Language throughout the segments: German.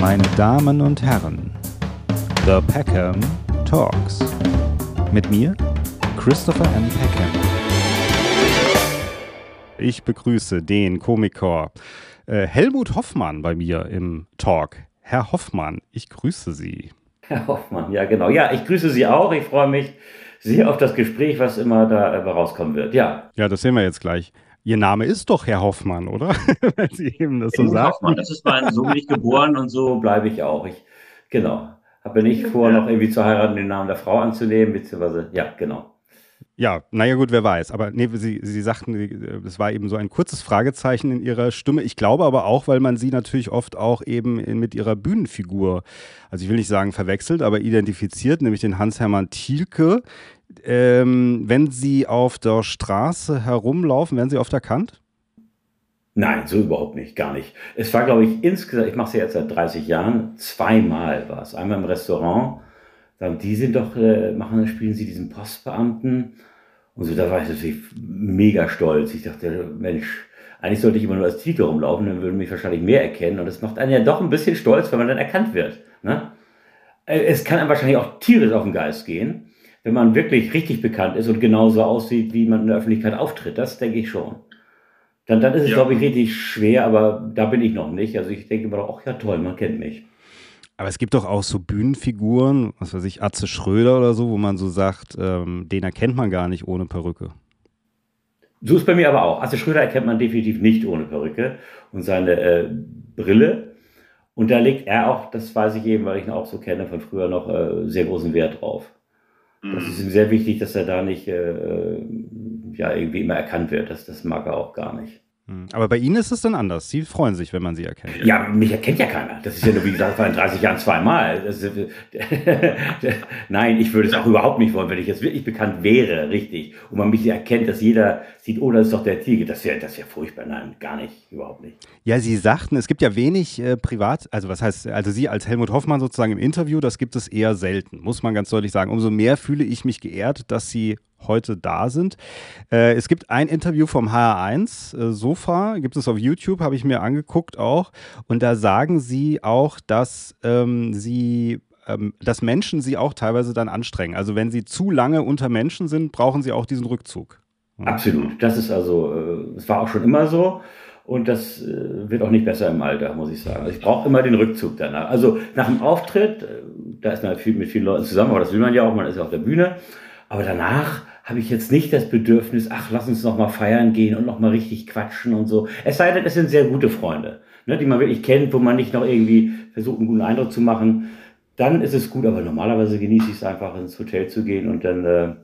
Meine Damen und Herren, The Peckham Talks. Mit mir, Christopher M. Peckham. Ich begrüße den Komiker äh, Helmut Hoffmann bei mir im Talk. Herr Hoffmann, ich grüße Sie. Herr Hoffmann, ja genau. Ja, ich grüße Sie auch. Ich freue mich sehr auf das Gespräch, was immer da äh, rauskommen wird. Ja. Ja, das sehen wir jetzt gleich. Ihr Name ist doch Herr Hoffmann, oder? Wenn Sie eben das so sagen. Hoffmann, das ist mein, so bin ich geboren und so bleibe ich auch. Ich, genau. Habe nicht vor, noch irgendwie zu heiraten, den Namen der Frau anzunehmen, beziehungsweise, ja, genau. Ja, naja gut, wer weiß. Aber nee, Sie, Sie sagten, es war eben so ein kurzes Fragezeichen in Ihrer Stimme. Ich glaube aber auch, weil man Sie natürlich oft auch eben mit Ihrer Bühnenfigur, also ich will nicht sagen verwechselt, aber identifiziert, nämlich den Hans-Hermann Thielke. Ähm, wenn Sie auf der Straße herumlaufen, werden Sie oft erkannt? Nein, so überhaupt nicht, gar nicht. Es war, glaube ich, insgesamt, ich mache es ja jetzt seit 30 Jahren, zweimal war es. Einmal im Restaurant, dann die sind doch, äh, machen, spielen sie diesen Postbeamten und so, da war ich natürlich mega stolz. Ich dachte, Mensch, eigentlich sollte ich immer nur als Titel rumlaufen, dann würden mich wahrscheinlich mehr erkennen. Und das macht einen ja doch ein bisschen stolz, wenn man dann erkannt wird. Ne? Äh, es kann einem wahrscheinlich auch tierisch auf den Geist gehen, wenn man wirklich richtig bekannt ist und genauso aussieht, wie man in der Öffentlichkeit auftritt. Das denke ich schon. Dann, dann ist es, ja. glaube ich, richtig schwer, aber da bin ich noch nicht. Also ich denke immer, ach ja toll, man kennt mich. Aber es gibt doch auch so Bühnenfiguren, was weiß ich, Atze Schröder oder so, wo man so sagt, ähm, den erkennt man gar nicht ohne Perücke. So ist bei mir aber auch. Atze Schröder erkennt man definitiv nicht ohne Perücke und seine äh, Brille. Und da legt er auch, das weiß ich eben, weil ich ihn auch so kenne von früher noch, äh, sehr großen Wert drauf. Mhm. Das ist ihm sehr wichtig, dass er da nicht äh, ja, irgendwie immer erkannt wird. Das, das mag er auch gar nicht. Hm. Aber bei Ihnen ist es dann anders. Sie freuen sich, wenn man Sie erkennt. Ja, mich erkennt ja keiner. Das ist ja nur, wie gesagt, in 30 Jahren zweimal. Ist, Nein, ich würde es auch überhaupt nicht wollen, wenn ich jetzt wirklich bekannt wäre, richtig. Und man mich erkennt, dass jeder sieht, oh, das ist doch der Tiger. Das wäre das wär furchtbar. Nein, gar nicht, überhaupt nicht. Ja, Sie sagten, es gibt ja wenig äh, privat, also was heißt, also Sie als Helmut Hoffmann sozusagen im Interview, das gibt es eher selten, muss man ganz deutlich sagen. Umso mehr fühle ich mich geehrt, dass Sie heute da sind. Äh, es gibt ein Interview vom HR1 äh, Sofa, gibt es auf YouTube, habe ich mir angeguckt auch. Und da sagen sie auch, dass ähm, sie ähm, dass Menschen sie auch teilweise dann anstrengen. Also wenn sie zu lange unter Menschen sind, brauchen sie auch diesen Rückzug. Absolut. Das ist also, äh, es war auch schon immer so. Und das äh, wird auch nicht besser im Alter, muss ich sagen. Also ich brauche immer den Rückzug danach. Also nach dem Auftritt, äh, da ist man viel, mit vielen Leuten zusammen, aber das will man ja auch, man ist ja auf der Bühne. Aber danach habe ich jetzt nicht das Bedürfnis, ach, lass uns noch mal feiern gehen und noch mal richtig quatschen und so. Es sei denn, es sind sehr gute Freunde, ne, die man wirklich kennt, wo man nicht noch irgendwie versucht, einen guten Eindruck zu machen. Dann ist es gut, aber normalerweise genieße ich es einfach, ins Hotel zu gehen und dann äh,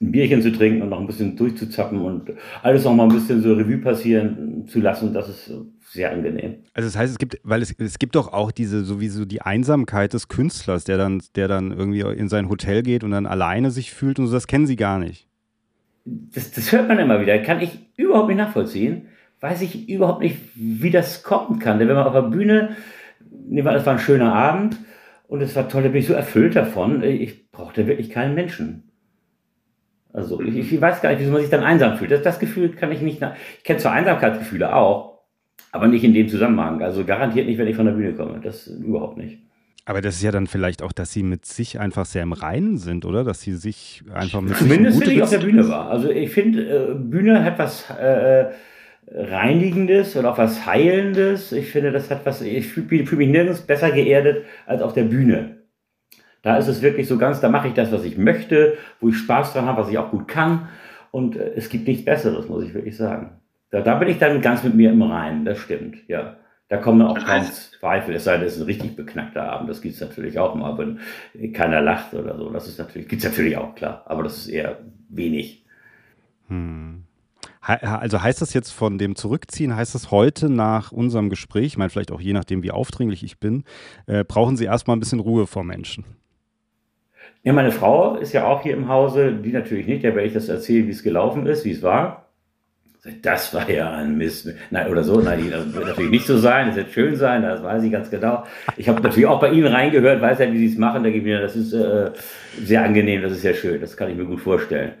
ein Bierchen zu trinken und noch ein bisschen durchzuzappen und alles noch mal ein bisschen so Revue passieren zu lassen. Das ist sehr angenehm. Also das heißt, es gibt, weil es, es gibt doch auch diese, sowieso die Einsamkeit des Künstlers, der dann, der dann irgendwie in sein Hotel geht und dann alleine sich fühlt und so, das kennen Sie gar nicht. Das, das hört man immer wieder, kann ich überhaupt nicht nachvollziehen. Weiß ich überhaupt nicht, wie das kommen kann. Denn wenn man auf der Bühne, nehmen wir, das war ein schöner Abend und es war toll, da bin ich so erfüllt davon, ich brauchte wirklich keinen Menschen. Also ich, ich, weiß gar nicht, wieso man sich dann einsam fühlt. Das, das Gefühl kann ich nicht. Ich kenne zwar Einsamkeitsgefühle auch, aber nicht in dem Zusammenhang. Also garantiert nicht, wenn ich von der Bühne komme. Das überhaupt nicht. Aber das ist ja dann vielleicht auch, dass sie mit sich einfach sehr im Reinen sind, oder? Dass sie sich einfach mit Zumindest wenn ich auf der Bühne war. Also ich finde, äh, Bühne hat was äh, Reinigendes und auch was Heilendes. Ich finde, das hat was, ich fühle fühl mich nirgends besser geerdet als auf der Bühne. Da ist es wirklich so ganz, da mache ich das, was ich möchte, wo ich Spaß dran habe, was ich auch gut kann. Und äh, es gibt nichts Besseres, muss ich wirklich sagen. Da, da bin ich dann ganz mit mir im Reinen, das stimmt, ja. Da kommen auch kaum Zweifel, es sei denn, es ist ein richtig beknackter Abend. Das gibt es natürlich auch mal, wenn keiner lacht oder so. Das ist natürlich, gibt es natürlich auch, klar. Aber das ist eher wenig. Hm. Also heißt das jetzt von dem Zurückziehen, heißt das heute nach unserem Gespräch, ich meine vielleicht auch je nachdem, wie aufdringlich ich bin, äh, brauchen Sie erstmal ein bisschen Ruhe vor Menschen? Ja, meine Frau ist ja auch hier im Hause, die natürlich nicht, der werde ich das erzählen, wie es gelaufen ist, wie es war. Das war ja ein Mist. Nein, oder so. Nein, das wird natürlich nicht so sein. Das wird schön sein, das weiß ich ganz genau. Ich habe natürlich auch bei Ihnen reingehört, weiß ja, wie Sie es machen. Da gebe ich mir, das ist äh, sehr angenehm, das ist sehr schön. Das kann ich mir gut vorstellen.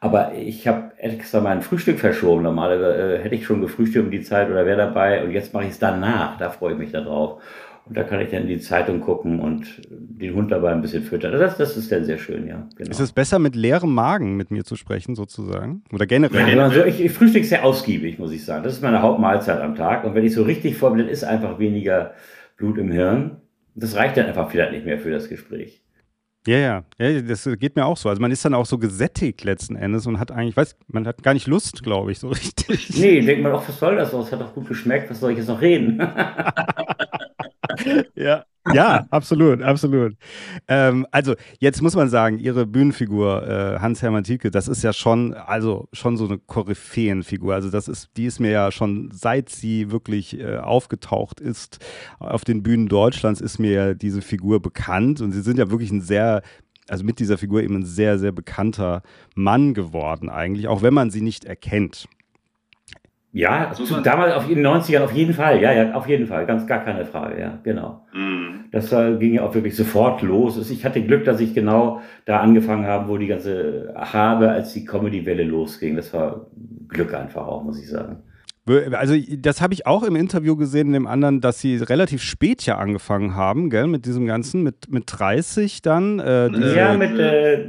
Aber ich habe extra mein Frühstück verschoben. Normalerweise äh, hätte ich schon gefrühstückt um die Zeit oder wäre dabei. Und jetzt mache ich es danach. Da freue ich mich darauf. Und da kann ich dann in die Zeitung gucken und den Hund dabei ein bisschen füttern. Das, das ist dann sehr schön, ja. Genau. Ist es besser, mit leerem Magen mit mir zu sprechen, sozusagen? Oder generell? Ja, also ich, ich frühstücke sehr ausgiebig, muss ich sagen. Das ist meine Hauptmahlzeit am Tag. Und wenn ich so richtig voll bin, dann ist einfach weniger Blut im Hirn. Das reicht dann einfach vielleicht nicht mehr für das Gespräch. Ja, ja, ja, das geht mir auch so. Also man ist dann auch so gesättigt letzten Endes und hat eigentlich, weiß, man hat gar nicht Lust, glaube ich, so richtig. Nee, denkt man auch, was soll das? Es hat doch gut geschmeckt, was soll ich jetzt noch reden? ja. Ja, absolut, absolut. Ähm, also jetzt muss man sagen, ihre Bühnenfigur äh, Hans-Hermann Thielke, das ist ja schon, also schon so eine Koryphäenfigur. Also das ist, die ist mir ja schon, seit sie wirklich äh, aufgetaucht ist auf den Bühnen Deutschlands, ist mir ja diese Figur bekannt und sie sind ja wirklich ein sehr also mit dieser Figur eben ein sehr, sehr bekannter Mann geworden eigentlich, auch wenn man sie nicht erkennt. Ja, zu, damals auf in den 90ern auf jeden Fall, ja, ja, auf jeden Fall, ganz gar keine Frage, ja, genau. Mhm. Das äh, ging ja auch wirklich sofort los. Also ich hatte Glück, dass ich genau da angefangen habe, wo die ganze habe, als die Comedy-Welle losging. Das war Glück einfach auch, muss ich sagen. Also das habe ich auch im Interview gesehen, in dem anderen, dass sie relativ spät ja angefangen haben, gell, mit diesem Ganzen, mit, mit 30 dann. Äh, ja, mit, äh,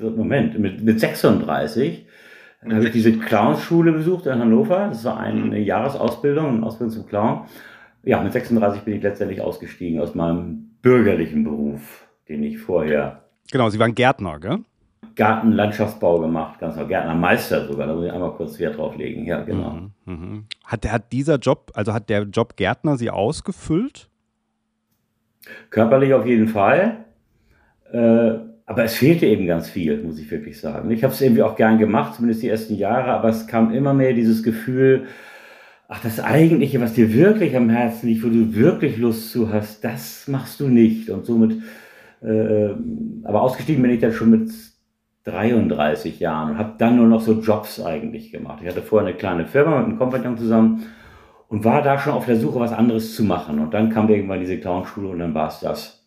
Moment, mit, mit 36 dann habe ich diese Clownschule besucht in Hannover. Das war eine Jahresausbildung, eine Ausbildung zum Clown. Ja, mit 36 bin ich letztendlich ausgestiegen aus meinem bürgerlichen Beruf, den ich vorher. Genau, Sie waren Gärtner, gell? Gartenlandschaftsbau gemacht, ganz genau. Gärtnermeister sogar, da muss ich einmal kurz Wert drauf legen. Ja, genau. Mhm, mh. hat, hat dieser Job, also hat der Job Gärtner Sie ausgefüllt? Körperlich auf jeden Fall. Äh, aber es fehlte eben ganz viel, muss ich wirklich sagen. Ich habe es irgendwie auch gern gemacht, zumindest die ersten Jahre, aber es kam immer mehr dieses Gefühl, ach, das Eigentliche, was dir wirklich am Herzen liegt, wo du wirklich Lust zu hast, das machst du nicht. Und somit, äh, aber ausgestiegen bin ich dann schon mit 33 Jahren und habe dann nur noch so Jobs eigentlich gemacht. Ich hatte vorher eine kleine Firma mit einem Kompagnon zusammen und war da schon auf der Suche, was anderes zu machen. Und dann kam irgendwann diese Clownschule und dann war es das.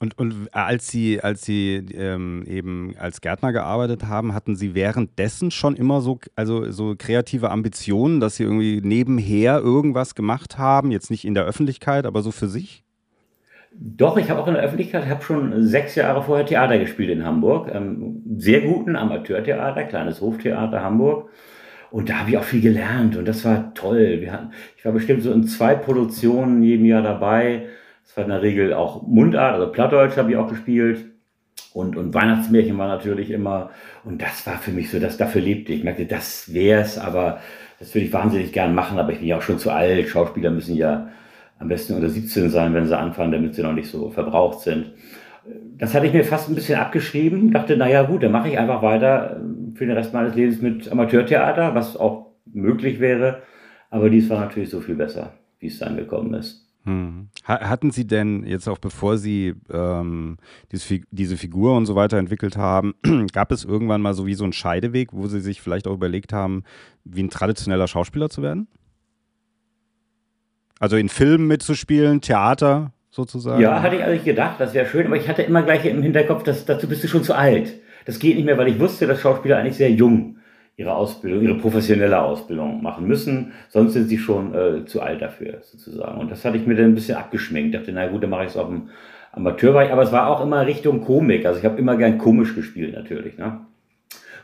Und, und als Sie, als Sie ähm, eben als Gärtner gearbeitet haben, hatten Sie währenddessen schon immer so, also so kreative Ambitionen, dass Sie irgendwie nebenher irgendwas gemacht haben, jetzt nicht in der Öffentlichkeit, aber so für sich? Doch, ich habe auch in der Öffentlichkeit, habe schon sechs Jahre vorher Theater gespielt in Hamburg. Ähm, sehr guten Amateurtheater, kleines Hoftheater Hamburg. Und da habe ich auch viel gelernt und das war toll. Wir hatten, ich war bestimmt so in zwei Produktionen jedem Jahr dabei. Das war in der Regel auch Mundart, also Plattdeutsch habe ich auch gespielt. Und, und Weihnachtsmärchen war natürlich immer, und das war für mich so, dass dafür lebte ich. Ich merkte, das wär's, aber das würde ich wahnsinnig gern machen, aber ich bin ja auch schon zu alt. Schauspieler müssen ja am besten unter 17 sein, wenn sie anfangen, damit sie noch nicht so verbraucht sind. Das hatte ich mir fast ein bisschen abgeschrieben, dachte, naja gut, dann mache ich einfach weiter für den Rest meines Lebens mit Amateurtheater, was auch möglich wäre. Aber dies war natürlich so viel besser, wie es dann gekommen ist. Hm. Hatten Sie denn jetzt auch bevor Sie ähm, diese, Figur und so weiter entwickelt haben, gab es irgendwann mal so wie so einen Scheideweg, wo Sie sich vielleicht auch überlegt haben, wie ein traditioneller Schauspieler zu werden? Also in Filmen mitzuspielen, Theater sozusagen? Ja, hatte ich eigentlich gedacht, das wäre schön, aber ich hatte immer gleich im Hinterkopf, dass dazu bist du schon zu alt. Das geht nicht mehr, weil ich wusste, dass Schauspieler eigentlich sehr jung ihre Ausbildung, ihre professionelle Ausbildung machen müssen. Sonst sind sie schon äh, zu alt dafür, sozusagen. Und das hatte ich mir dann ein bisschen abgeschminkt. Dachte, na gut, dann mache ich es auf dem Amateurbereich. Aber es war auch immer Richtung Komik. Also ich habe immer gern komisch gespielt, natürlich. Ne?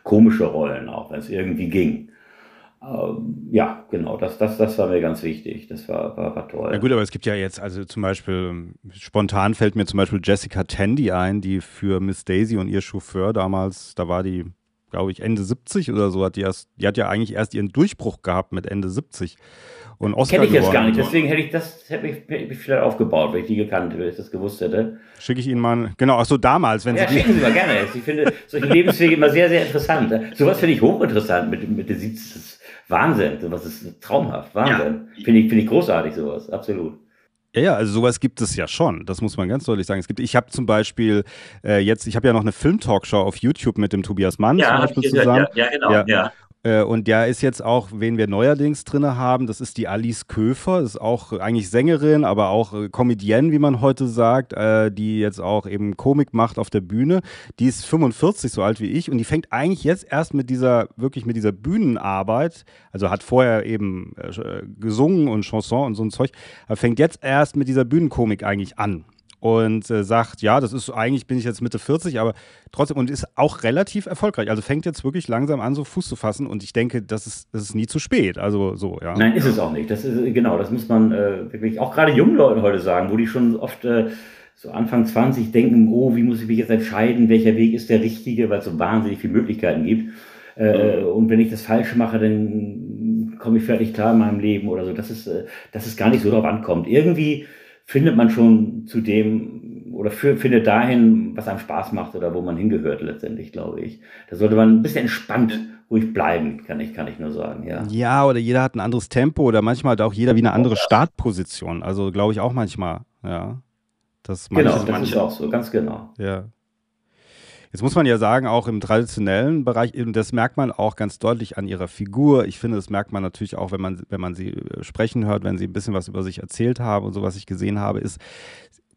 Komische Rollen auch, wenn es irgendwie ging. Ähm, ja, genau, das, das, das war mir ganz wichtig. Das war, war, war toll. Ja gut, aber es gibt ja jetzt, also zum Beispiel, spontan fällt mir zum Beispiel Jessica Tandy ein, die für Miss Daisy und ihr Chauffeur damals, da war die glaube ich, Ende 70 oder so hat die erst, die hat ja eigentlich erst ihren Durchbruch gehabt mit Ende 70. Und Oscar Kenne ich jetzt gar nicht, deswegen hätte ich das hätte ich, hätte ich vielleicht aufgebaut, wenn ich die gekannt hätte, wenn ich das gewusst hätte. Schicke ich Ihnen mal, genau, ach so damals, wenn ja, Sie. Ja, schicken Sie mal gerne. Ich finde solche Lebenswege immer sehr, sehr interessant. Sowas finde ich hochinteressant mit, mit der 70. Das ist Wahnsinn, sowas ist traumhaft, Wahnsinn. Ja. Finde ich, finde ich großartig, sowas, absolut. Ja, ja, also sowas gibt es ja schon. Das muss man ganz deutlich sagen. Es gibt, ich habe zum Beispiel äh, jetzt, ich habe ja noch eine Film-Talkshow auf YouTube mit dem Tobias Mann ja, zum Beispiel zusammen. Ja, ja, genau. Ja. Äh, und der ist jetzt auch, wen wir neuerdings drin haben, das ist die Alice Köfer, ist auch eigentlich Sängerin, aber auch äh, Comedienne, wie man heute sagt, äh, die jetzt auch eben Komik macht auf der Bühne. Die ist 45, so alt wie ich, und die fängt eigentlich jetzt erst mit dieser, wirklich mit dieser Bühnenarbeit, also hat vorher eben gesungen und Chanson und so ein Zeug, aber fängt jetzt erst mit dieser Bühnenkomik eigentlich an und äh, sagt, ja, das ist eigentlich bin ich jetzt Mitte 40, aber trotzdem und ist auch relativ erfolgreich. Also fängt jetzt wirklich langsam an, so Fuß zu fassen und ich denke, das ist, das ist nie zu spät. Also so, ja. Nein, ist es auch nicht. Das ist genau, das muss man äh, wirklich auch gerade jungen Leuten heute sagen, wo die schon oft äh, so Anfang 20 denken, oh, wie muss ich mich jetzt entscheiden, welcher Weg ist der richtige, weil es so wahnsinnig viele Möglichkeiten gibt. Äh, und wenn ich das Falsche mache, dann komme ich vielleicht nicht klar in meinem Leben oder so. Das ist, äh, dass es gar nicht so darauf ankommt. Irgendwie findet man schon zu dem oder für, findet dahin, was einem Spaß macht oder wo man hingehört letztendlich, glaube ich. Da sollte man ein bisschen entspannt ruhig bleiben, kann ich, kann ich nur sagen, ja. Ja, oder jeder hat ein anderes Tempo oder manchmal hat auch jeder wie eine andere Startposition. Also glaube ich auch manchmal, ja. Das genau, das manche, ist auch so, ganz genau. Ja. Jetzt muss man ja sagen, auch im traditionellen Bereich, das merkt man auch ganz deutlich an ihrer Figur. Ich finde, das merkt man natürlich auch, wenn man, wenn man sie äh, sprechen hört, wenn sie ein bisschen was über sich erzählt haben und so, was ich gesehen habe, ist,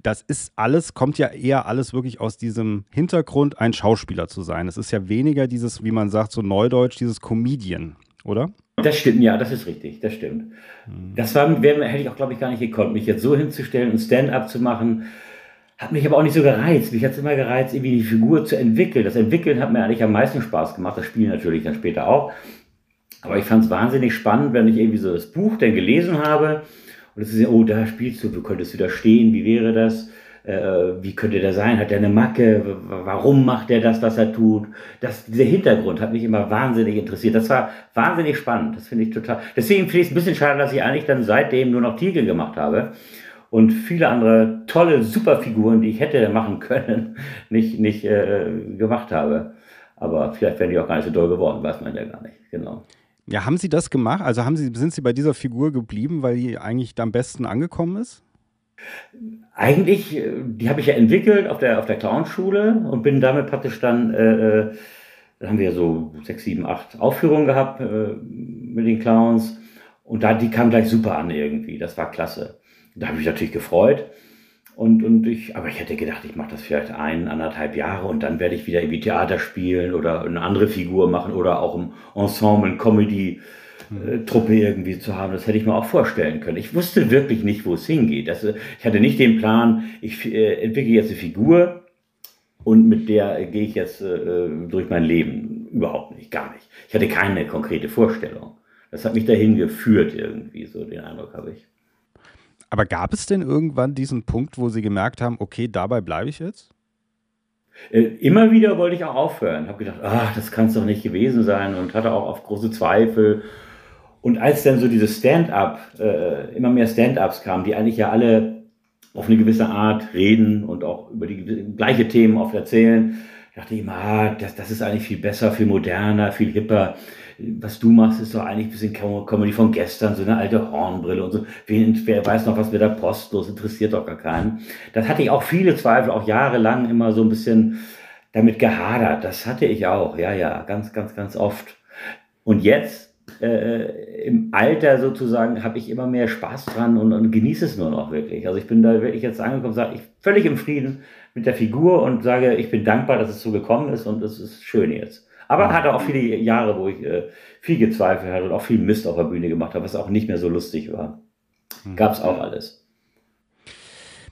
das ist alles, kommt ja eher alles wirklich aus diesem Hintergrund, ein Schauspieler zu sein. Es ist ja weniger dieses, wie man sagt, so neudeutsch, dieses Comedian, oder? Das stimmt, ja, das ist richtig, das stimmt. Mhm. Das war, hätte ich auch, glaube ich, gar nicht gekonnt, mich jetzt so hinzustellen und Stand-up zu machen hat mich aber auch nicht so gereizt. Mich hat es immer gereizt, irgendwie die Figur zu entwickeln. Das Entwickeln hat mir eigentlich am meisten Spaß gemacht. Das Spiel natürlich dann später auch. Aber ich fand es wahnsinnig spannend, wenn ich irgendwie so das Buch dann gelesen habe und es ist oh, da spielst du, du könntest wieder stehen, wie wäre das? Äh, wie könnte der sein? Hat der eine Macke? Warum macht er das, was er tut? Das, dieser Hintergrund hat mich immer wahnsinnig interessiert. Das war wahnsinnig spannend. Das finde ich total. Deswegen finde ich es ein bisschen schade, dass ich eigentlich dann seitdem nur noch Tiegel gemacht habe und viele andere tolle Superfiguren, die ich hätte machen können, nicht, nicht äh, gemacht habe. Aber vielleicht wären die auch gar nicht so doll geworden, weiß man ja gar nicht. Genau. Ja, haben Sie das gemacht? Also haben Sie, sind Sie bei dieser Figur geblieben, weil die eigentlich am besten angekommen ist? Eigentlich, äh, die habe ich ja entwickelt auf der, auf der Clownschule und bin damit praktisch dann, äh, äh, da haben wir so sechs, sieben, acht Aufführungen gehabt äh, mit den Clowns und da, die kam gleich super an irgendwie, das war klasse. Da habe ich mich natürlich gefreut. Und, und ich, aber ich hätte gedacht, ich mache das vielleicht ein, anderthalb Jahre und dann werde ich wieder irgendwie Theater spielen oder eine andere Figur machen oder auch im Ensemble, eine Comedy-Truppe irgendwie zu haben. Das hätte ich mir auch vorstellen können. Ich wusste wirklich nicht, wo es hingeht. Das, ich hatte nicht den Plan, ich äh, entwickle jetzt eine Figur und mit der gehe ich jetzt äh, durch mein Leben. Überhaupt nicht, gar nicht. Ich hatte keine konkrete Vorstellung. Das hat mich dahin geführt irgendwie, so den Eindruck habe ich. Aber gab es denn irgendwann diesen Punkt, wo Sie gemerkt haben, okay, dabei bleibe ich jetzt? Äh, immer wieder wollte ich auch aufhören. Habe gedacht, ach, das kann es doch nicht gewesen sein und hatte auch auf große Zweifel. Und als dann so diese Stand-up, äh, immer mehr Stand-ups kamen, die eigentlich ja alle auf eine gewisse Art reden und auch über die gleiche Themen oft erzählen, dachte ich immer, ah, das, das ist eigentlich viel besser, viel moderner, viel hipper was du machst, ist doch eigentlich ein bisschen Comedy von gestern, so eine alte Hornbrille und so. Wer weiß noch, was mit der Post los, interessiert doch gar keinen. Das hatte ich auch viele Zweifel, auch jahrelang immer so ein bisschen damit gehadert. Das hatte ich auch, ja, ja, ganz, ganz, ganz oft. Und jetzt, äh, im Alter sozusagen, habe ich immer mehr Spaß dran und, und genieße es nur noch wirklich. Also ich bin da wirklich jetzt angekommen, sage ich völlig im Frieden mit der Figur und sage, ich bin dankbar, dass es so gekommen ist und es ist schön jetzt. Aber hatte auch viele Jahre, wo ich äh, viel gezweifelt hatte und auch viel Mist auf der Bühne gemacht habe, was auch nicht mehr so lustig war. Mhm. Gab es auch alles.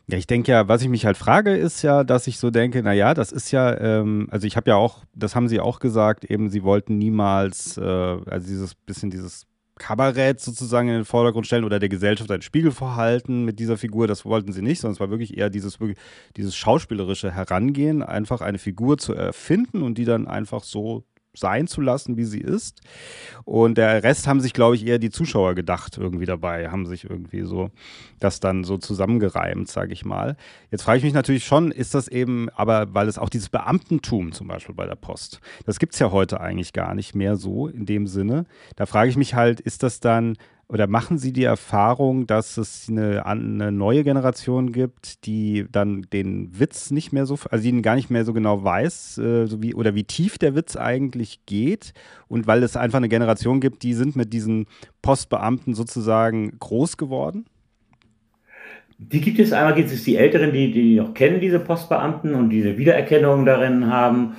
Ja, ich denke ja, was ich mich halt frage, ist ja, dass ich so denke, naja, das ist ja, ähm, also ich habe ja auch, das haben sie auch gesagt, eben, sie wollten niemals, äh, also dieses bisschen dieses Kabarett sozusagen in den Vordergrund stellen oder der Gesellschaft einen Spiegel vorhalten mit dieser Figur. Das wollten sie nicht, sondern es war wirklich eher dieses, dieses schauspielerische Herangehen, einfach eine Figur zu erfinden und die dann einfach so sein zu lassen, wie sie ist. Und der Rest haben sich, glaube ich, eher die Zuschauer gedacht irgendwie dabei, haben sich irgendwie so das dann so zusammengereimt, sage ich mal. Jetzt frage ich mich natürlich schon, ist das eben, aber weil es auch dieses Beamtentum zum Beispiel bei der Post, das gibt es ja heute eigentlich gar nicht mehr so in dem Sinne. Da frage ich mich halt, ist das dann oder machen Sie die Erfahrung, dass es eine, eine, neue Generation gibt, die dann den Witz nicht mehr so, also die gar nicht mehr so genau weiß, äh, so wie, oder wie tief der Witz eigentlich geht? Und weil es einfach eine Generation gibt, die sind mit diesen Postbeamten sozusagen groß geworden? Die gibt es. Einmal, gibt es die Älteren, die, die noch kennen, diese Postbeamten und diese Wiedererkennung darin haben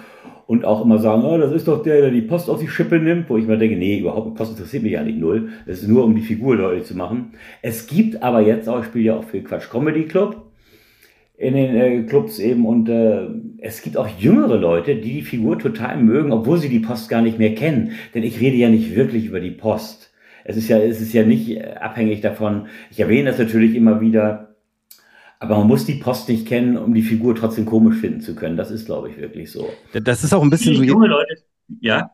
und auch immer sagen, oh, das ist doch der, der die Post auf die Schippe nimmt, wo ich mir denke, nee, überhaupt Post interessiert mich ja nicht null. Das ist nur, um die Figur deutlich zu machen. Es gibt aber jetzt auch, ich spiele ja auch für Quatsch Comedy Club in den äh, Clubs eben und äh, es gibt auch jüngere Leute, die die Figur total mögen, obwohl sie die Post gar nicht mehr kennen. Denn ich rede ja nicht wirklich über die Post. Es ist ja, es ist ja nicht äh, abhängig davon. Ich erwähne das natürlich immer wieder, aber man muss die Post nicht kennen, um die Figur trotzdem komisch finden zu können. Das ist, glaube ich, wirklich so. Das ist auch ein bisschen so. Junge Leute, ja.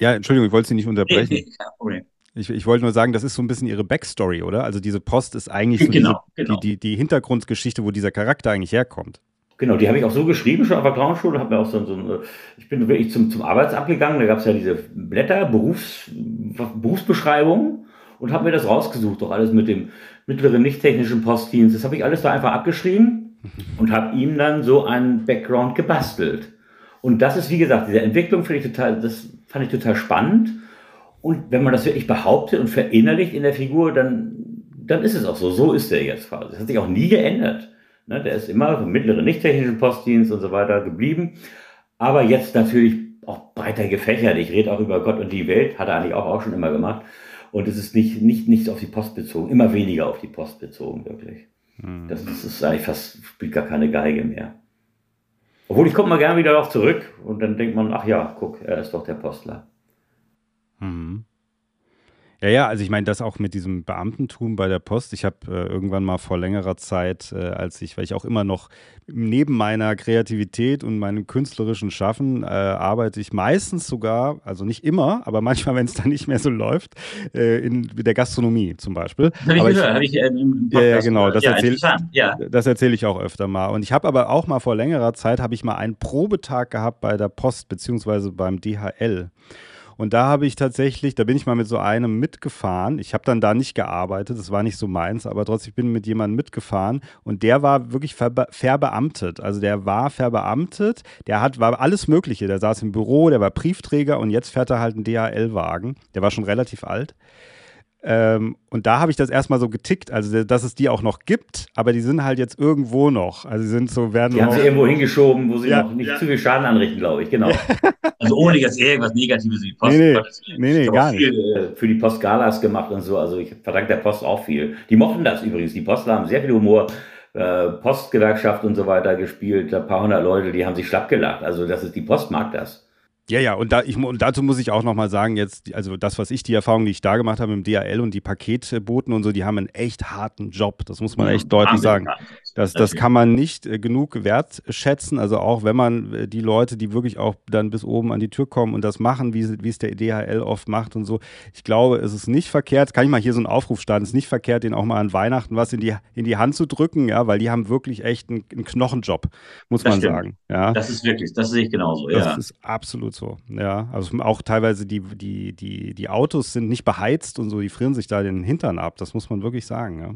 Ja, Entschuldigung, ich wollte Sie nicht unterbrechen. Nee, nee, ich, ich, wollte nur sagen, das ist so ein bisschen Ihre Backstory, oder? Also diese Post ist eigentlich so genau, diese, genau. Die, die, die, Hintergrundgeschichte, wo dieser Charakter eigentlich herkommt. Genau, die habe ich auch so geschrieben schon auf der Clownschule. Habe mir auch so, so ich bin wirklich zum, zum Arbeitsamt gegangen. Da gab es ja diese Blätter, Berufs, Berufsbeschreibungen und habe mir das rausgesucht, doch alles mit dem mittleren nicht-technischen Postdienst. Das habe ich alles da einfach abgeschrieben und habe ihm dann so einen Background gebastelt. Und das ist, wie gesagt, diese Entwicklung finde ich total, das fand ich total spannend. Und wenn man das wirklich behauptet und verinnerlicht in der Figur, dann, dann ist es auch so. So ist er jetzt quasi. Das hat sich auch nie geändert. Ne, der ist immer im mittleren nicht-technischen Postdienst und so weiter geblieben. Aber jetzt natürlich auch breiter gefächert. Ich rede auch über Gott und die Welt, hat er eigentlich auch, auch schon immer gemacht. Und es ist nicht, nicht, nicht auf die Post bezogen, immer weniger auf die Post bezogen, wirklich. Mhm. Das, das ist eigentlich fast, spielt gar keine Geige mehr. Obwohl ich komme mal gerne wieder darauf zurück und dann denkt man, ach ja, guck, er ist doch der Postler. Mhm. Ja, ja, also ich meine, das auch mit diesem Beamtentum bei der Post. Ich habe äh, irgendwann mal vor längerer Zeit, äh, als ich, weil ich auch immer noch neben meiner Kreativität und meinem künstlerischen Schaffen äh, arbeite ich meistens sogar, also nicht immer, aber manchmal, wenn es dann nicht mehr so läuft, äh, in der Gastronomie zum Beispiel. Habe ich gehört, habe ich äh, im Podcast Ja, genau, das ja, erzähle ja. erzähl ich auch öfter mal. Und ich habe aber auch mal vor längerer Zeit, habe ich mal einen Probetag gehabt bei der Post, beziehungsweise beim DHL. Und da habe ich tatsächlich, da bin ich mal mit so einem mitgefahren. Ich habe dann da nicht gearbeitet, das war nicht so meins, aber trotzdem bin ich mit jemandem mitgefahren und der war wirklich verbe verbeamtet. Also der war verbeamtet, der hat, war alles Mögliche. Der saß im Büro, der war Briefträger und jetzt fährt er halt einen DHL-Wagen. Der war schon relativ alt. Ähm, und da habe ich das erstmal so getickt, also dass es die auch noch gibt, aber die sind halt jetzt irgendwo noch. Also sie sind so, werden. Die haben sie irgendwo hingeschoben, wo sie ja, noch nicht ja. zu viel Schaden anrichten, glaube ich, genau. also ohne jetzt irgendwas Negatives die Post. Nee, nee, nee, nee gar viel, nicht. Äh, für die Post Galas gemacht und so, also ich verdanke der Post auch viel. Die mochten das übrigens, die Postler haben sehr viel Humor. Äh, Postgewerkschaft und so weiter gespielt, ein paar hundert Leute, die haben sich schlapp gelacht. Also das ist die Post mag das. Ja, ja, und, da, ich, und dazu muss ich auch nochmal sagen, jetzt, also das, was ich, die Erfahrung, die ich da gemacht habe im DHL und die Paketboten und so, die haben einen echt harten Job. Das muss man echt ja, deutlich sagen. Das, das kann man nicht äh, genug wertschätzen. Also auch wenn man äh, die Leute, die wirklich auch dann bis oben an die Tür kommen und das machen, wie, wie es der DHL oft macht und so. Ich glaube, es ist nicht verkehrt, kann ich mal hier so einen Aufruf starten, es ist nicht verkehrt, denen auch mal an Weihnachten was in die, in die Hand zu drücken, ja, weil die haben wirklich echt einen, einen Knochenjob, muss das man stimmt. sagen. Ja. Das ist wirklich, das sehe ich genauso, das ja. Das ist absolut so. Ja, also auch teilweise die, die, die, die Autos sind nicht beheizt und so, die frieren sich da den Hintern ab. Das muss man wirklich sagen. Ja.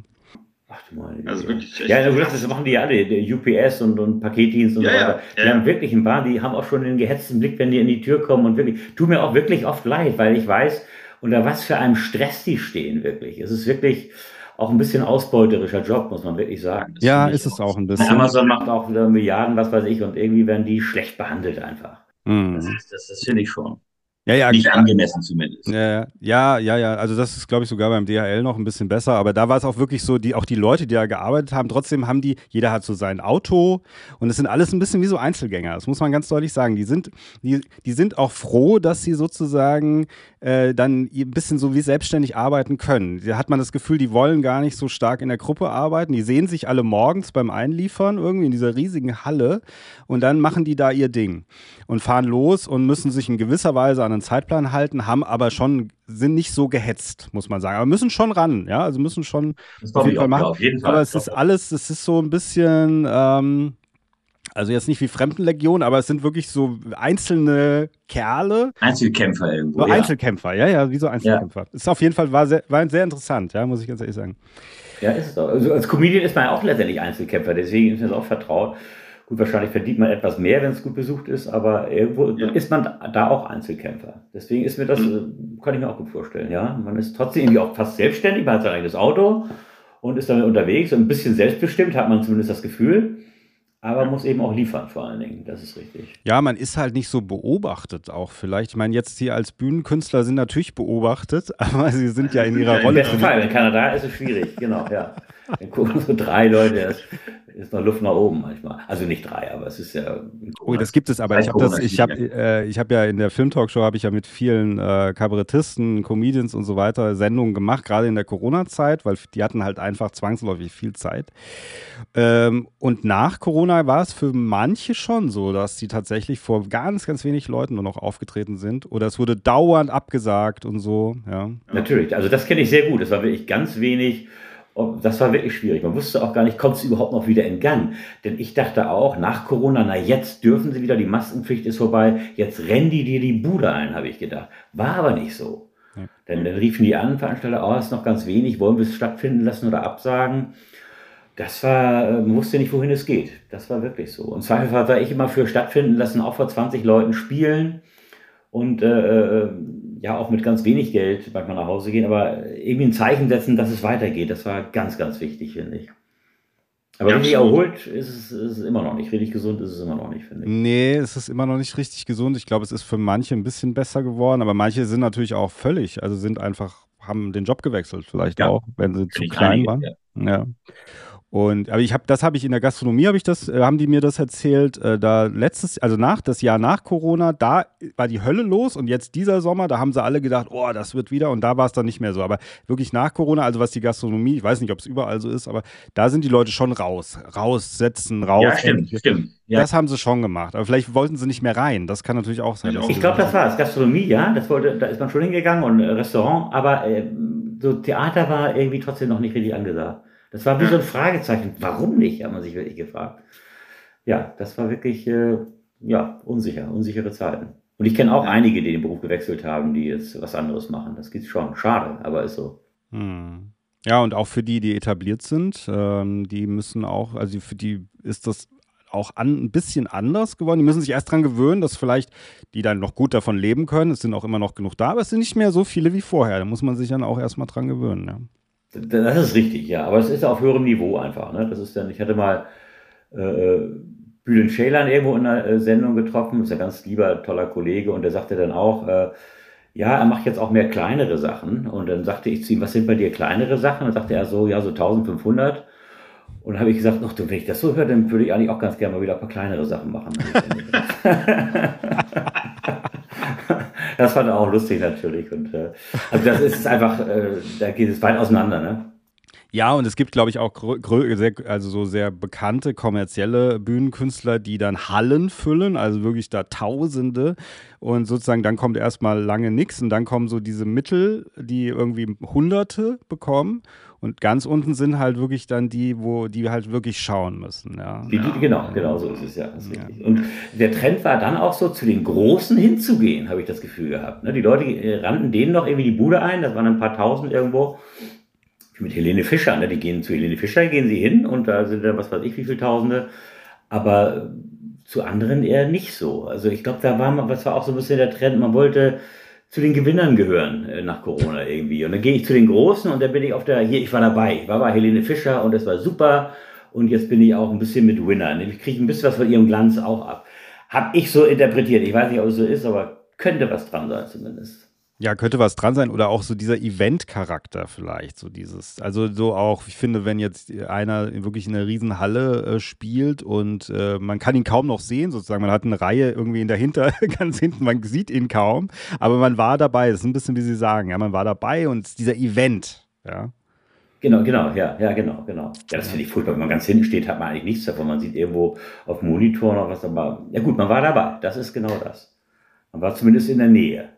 Ach du meine also wirklich Ja, du das machen die alle, der UPS und, und Paketdienst und ja, so weiter. Ja, die ja. haben wirklich ein paar, die haben auch schon den gehetzten Blick, wenn die in die Tür kommen und wirklich, tut mir auch wirklich oft leid, weil ich weiß, unter was für einem Stress die stehen wirklich. Es ist wirklich auch ein bisschen ausbeuterischer Job, muss man wirklich sagen. Das ja, ist es auch ein bisschen. Amazon macht auch wieder Milliarden, was weiß ich, und irgendwie werden die schlecht behandelt einfach. Mhm. Das, das, das finde ich schon. Ja, ja, nicht angemessen zumindest. Ja, ja, ja, ja. Also das ist, glaube ich, sogar beim DHL noch ein bisschen besser. Aber da war es auch wirklich so, die, auch die Leute, die da gearbeitet haben, trotzdem haben die, jeder hat so sein Auto und es sind alles ein bisschen wie so Einzelgänger. Das muss man ganz deutlich sagen. Die sind, die, die sind auch froh, dass sie sozusagen äh, dann ein bisschen so wie selbstständig arbeiten können. Da hat man das Gefühl, die wollen gar nicht so stark in der Gruppe arbeiten. Die sehen sich alle morgens beim Einliefern irgendwie in dieser riesigen Halle und dann machen die da ihr Ding und fahren los und müssen sich in gewisser Weise an einen Zeitplan halten, haben aber schon, sind nicht so gehetzt, muss man sagen. Aber müssen schon ran, ja, also müssen schon auf jeden Fall machen. Auf jeden Fall. Aber es ist alles, es ist so ein bisschen, ähm, Also jetzt nicht wie Fremdenlegion, aber es sind wirklich so einzelne Kerle. Einzelkämpfer irgendwo. So ja. Einzelkämpfer, ja, ja, wie so Einzelkämpfer. Ja. Ist auf jeden Fall war sehr, war sehr interessant, ja, muss ich ganz ehrlich sagen. Ja, ist es doch. Also als Comedian ist man ja auch letztendlich Einzelkämpfer, deswegen ist mir das auch vertraut. Gut, wahrscheinlich verdient man etwas mehr, wenn es gut besucht ist, aber irgendwo ja. ist man da auch Einzelkämpfer. Deswegen ist mir das, mhm. kann ich mir auch gut vorstellen, ja. Man ist trotzdem irgendwie auch fast selbstständig, man hat sein eigenes Auto und ist damit unterwegs und ein bisschen selbstbestimmt hat man zumindest das Gefühl aber muss eben auch liefern vor allen Dingen. Das ist richtig. Ja, man ist halt nicht so beobachtet auch vielleicht. Ich meine, jetzt hier als Bühnenkünstler sind natürlich beobachtet, aber sie sind ja in ihrer Rolle. Im besten Fall, in Kanada ist es schwierig, genau, ja. Dann gucken so drei Leute, ist noch Luft nach oben manchmal. Also nicht drei, aber es ist ja. Oh, das gibt es aber. Ich habe das, ich habe, äh, ich habe ja in der Filmtalkshow habe ich ja mit vielen äh, Kabarettisten, Comedians und so weiter Sendungen gemacht, gerade in der Corona-Zeit, weil die hatten halt einfach zwangsläufig viel Zeit. Ähm, und nach Corona war es für manche schon so, dass sie tatsächlich vor ganz, ganz wenig Leuten nur noch aufgetreten sind oder es wurde dauernd abgesagt und so. Ja. Natürlich, also das kenne ich sehr gut. Es war wirklich ganz wenig das war wirklich schwierig. Man wusste auch gar nicht, kommt es überhaupt noch wieder in Gang? Denn ich dachte auch, nach Corona, na jetzt dürfen sie wieder, die Maskenpflicht ist vorbei, jetzt rennen die dir die Bude ein, habe ich gedacht. War aber nicht so. Ja. Denn dann riefen die an, Veranstalter, oh, ist noch ganz wenig, wollen wir es stattfinden lassen oder absagen? Das war, man wusste nicht, wohin es geht. Das war wirklich so. Und zweifelsfall war ich immer für stattfinden lassen, auch vor 20 Leuten spielen und äh, äh ja auch mit ganz wenig Geld manchmal nach Hause gehen, aber irgendwie ein Zeichen setzen, dass es weitergeht. Das war ganz, ganz wichtig, finde ich. Aber ja, richtig erholt ist es, ist es immer noch nicht. Richtig gesund ist es immer noch nicht, finde ich. Nee, es ist immer noch nicht richtig gesund. Ich glaube, es ist für manche ein bisschen besser geworden, aber manche sind natürlich auch völlig, also sind einfach, haben den Job gewechselt, vielleicht ja. auch, wenn sie zu klein waren. Ja. ja. Und aber ich habe, das habe ich in der Gastronomie, habe ich das, äh, haben die mir das erzählt. Äh, da letztes, also nach das Jahr nach Corona, da war die Hölle los und jetzt dieser Sommer, da haben sie alle gedacht, oh, das wird wieder und da war es dann nicht mehr so. Aber wirklich nach Corona, also was die Gastronomie, ich weiß nicht, ob es überall so ist, aber da sind die Leute schon raus, raussetzen, raus. Ja, stimmt, stimmt. Ja. Das haben sie schon gemacht. Aber vielleicht wollten sie nicht mehr rein. Das kann natürlich auch sein. Ich glaube, das war es. Gastronomie, ja, das wollte, da ist man schon hingegangen und Restaurant, aber äh, so Theater war irgendwie trotzdem noch nicht richtig angesagt. Das war wie so ein Fragezeichen. Warum nicht, hat man sich wirklich gefragt. Ja, das war wirklich äh, ja, unsicher, unsichere Zeiten. Und ich kenne auch einige, die den Beruf gewechselt haben, die jetzt was anderes machen. Das geht schon. Schade, aber ist so. Hm. Ja, und auch für die, die etabliert sind, ähm, die müssen auch, also für die ist das auch an, ein bisschen anders geworden. Die müssen sich erst daran gewöhnen, dass vielleicht die dann noch gut davon leben können. Es sind auch immer noch genug da, aber es sind nicht mehr so viele wie vorher. Da muss man sich dann auch erstmal dran gewöhnen. Ja. Das ist richtig, ja. Aber es ist auf höherem Niveau einfach. Ne? Das ist dann, ich hatte mal äh, äh Bülent Schälern irgendwo in einer äh, Sendung getroffen, das ist ein ganz lieber, toller Kollege, und der sagte dann auch, äh, ja, er macht jetzt auch mehr kleinere Sachen. Und dann sagte ich zu ihm, was sind bei dir kleinere Sachen? Und dann sagte er so, ja, so 1500. Und dann habe ich gesagt, ach du, wenn ich das so höre, dann würde ich eigentlich auch ganz gerne mal wieder ein paar kleinere Sachen machen. das fand er auch lustig natürlich. Und, äh, also das ist einfach, äh, da geht es weit auseinander, ne? Ja, und es gibt, glaube ich, auch sehr, also so sehr bekannte kommerzielle Bühnenkünstler, die dann Hallen füllen, also wirklich da Tausende. Und sozusagen dann kommt erstmal lange nichts und dann kommen so diese Mittel, die irgendwie Hunderte bekommen. Und ganz unten sind halt wirklich dann die, wo die halt wirklich schauen müssen. Ja. Die, die, genau, genau so ist es ja. Ist ja. Und der Trend war dann auch so, zu den Großen hinzugehen, habe ich das Gefühl gehabt. Ne? Die Leute äh, rannten denen noch irgendwie die Bude ein, das waren ein paar Tausend irgendwo. Mit Helene Fischer, ne? die gehen zu Helene Fischer, gehen sie hin und da sind dann was weiß ich, wie viele Tausende. Aber zu anderen eher nicht so. Also ich glaube, da war man, was war auch so ein bisschen der Trend, man wollte zu den Gewinnern gehören äh, nach Corona irgendwie. Und dann gehe ich zu den Großen und dann bin ich auf der, hier, ich war dabei. Ich war bei Helene Fischer und das war super. Und jetzt bin ich auch ein bisschen mit Winner. Ich kriege ein bisschen was von ihrem Glanz auch ab. Hab ich so interpretiert. Ich weiß nicht, ob es so ist, aber könnte was dran sein zumindest. Ja, könnte was dran sein oder auch so dieser Event-Charakter vielleicht, so dieses, also so auch, ich finde, wenn jetzt einer wirklich in einer Riesenhalle äh, spielt und äh, man kann ihn kaum noch sehen, sozusagen, man hat eine Reihe irgendwie in dahinter, ganz hinten, man sieht ihn kaum, aber man war dabei, das ist ein bisschen, wie Sie sagen, ja, man war dabei und dieser Event, ja. Genau, genau, ja, ja, genau, genau. Ja, das finde ich furchtbar. Wenn man ganz hinten steht, hat man eigentlich nichts davon. Man sieht irgendwo auf dem Monitor noch was, aber ja gut, man war dabei. Das ist genau das. Man war zumindest in der Nähe.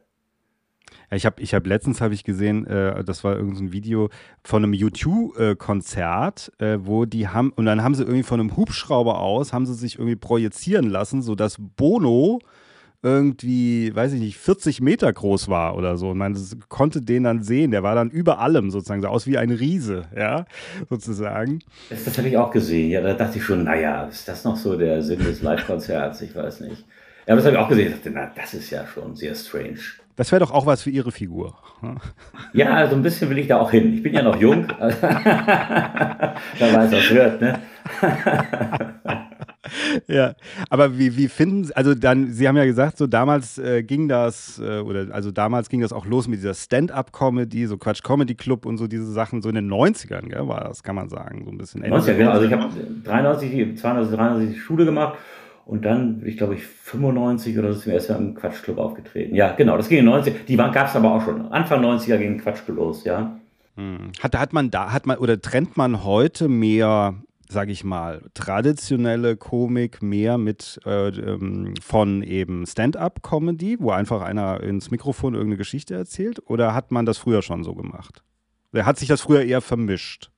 Ja, ich habe ich hab letztens habe ich gesehen, äh, das war irgendein so Video von einem U2-Konzert, äh, wo die haben, und dann haben sie irgendwie von einem Hubschrauber aus, haben sie sich irgendwie projizieren lassen, sodass Bono irgendwie, weiß ich nicht, 40 Meter groß war oder so. Und man konnte den dann sehen. Der war dann über allem sozusagen, sah aus wie ein Riese, ja, sozusagen. Das, das habe ich auch gesehen. Ja, da dachte ich schon, naja, ist das noch so der Sinn des Live-Konzerts? Ich weiß nicht. Ja, aber das habe ich auch gesehen. Ich dachte, na, das ist ja schon sehr strange. Das wäre doch auch was für Ihre Figur. Ja, also ein bisschen will ich da auch hin. Ich bin ja noch jung. da weiß, was wird, ne? ja, aber wie, wie finden Sie, also dann, Sie haben ja gesagt, so damals äh, ging das, äh, oder also damals ging das auch los mit dieser Stand-Up-Comedy, so Quatsch Comedy Club und so diese Sachen, so in den 90ern, gell, war das, kann man sagen, so ein bisschen. 90er, genau, also ich habe 93, 92, 93 die Schule gemacht und dann, ich glaube, ich 95 oder so sind wir erstmal im Quatschclub aufgetreten. Ja, genau, das ging in 90 Die gab es aber auch schon. Anfang 90er ging Quatschclub los, ja. Hm. Hat, hat man da, hat man, oder trennt man heute mehr sage ich mal, traditionelle Komik mehr mit äh, ähm, von eben Stand-up-Comedy, wo einfach einer ins Mikrofon irgendeine Geschichte erzählt? Oder hat man das früher schon so gemacht? Hat sich das früher eher vermischt?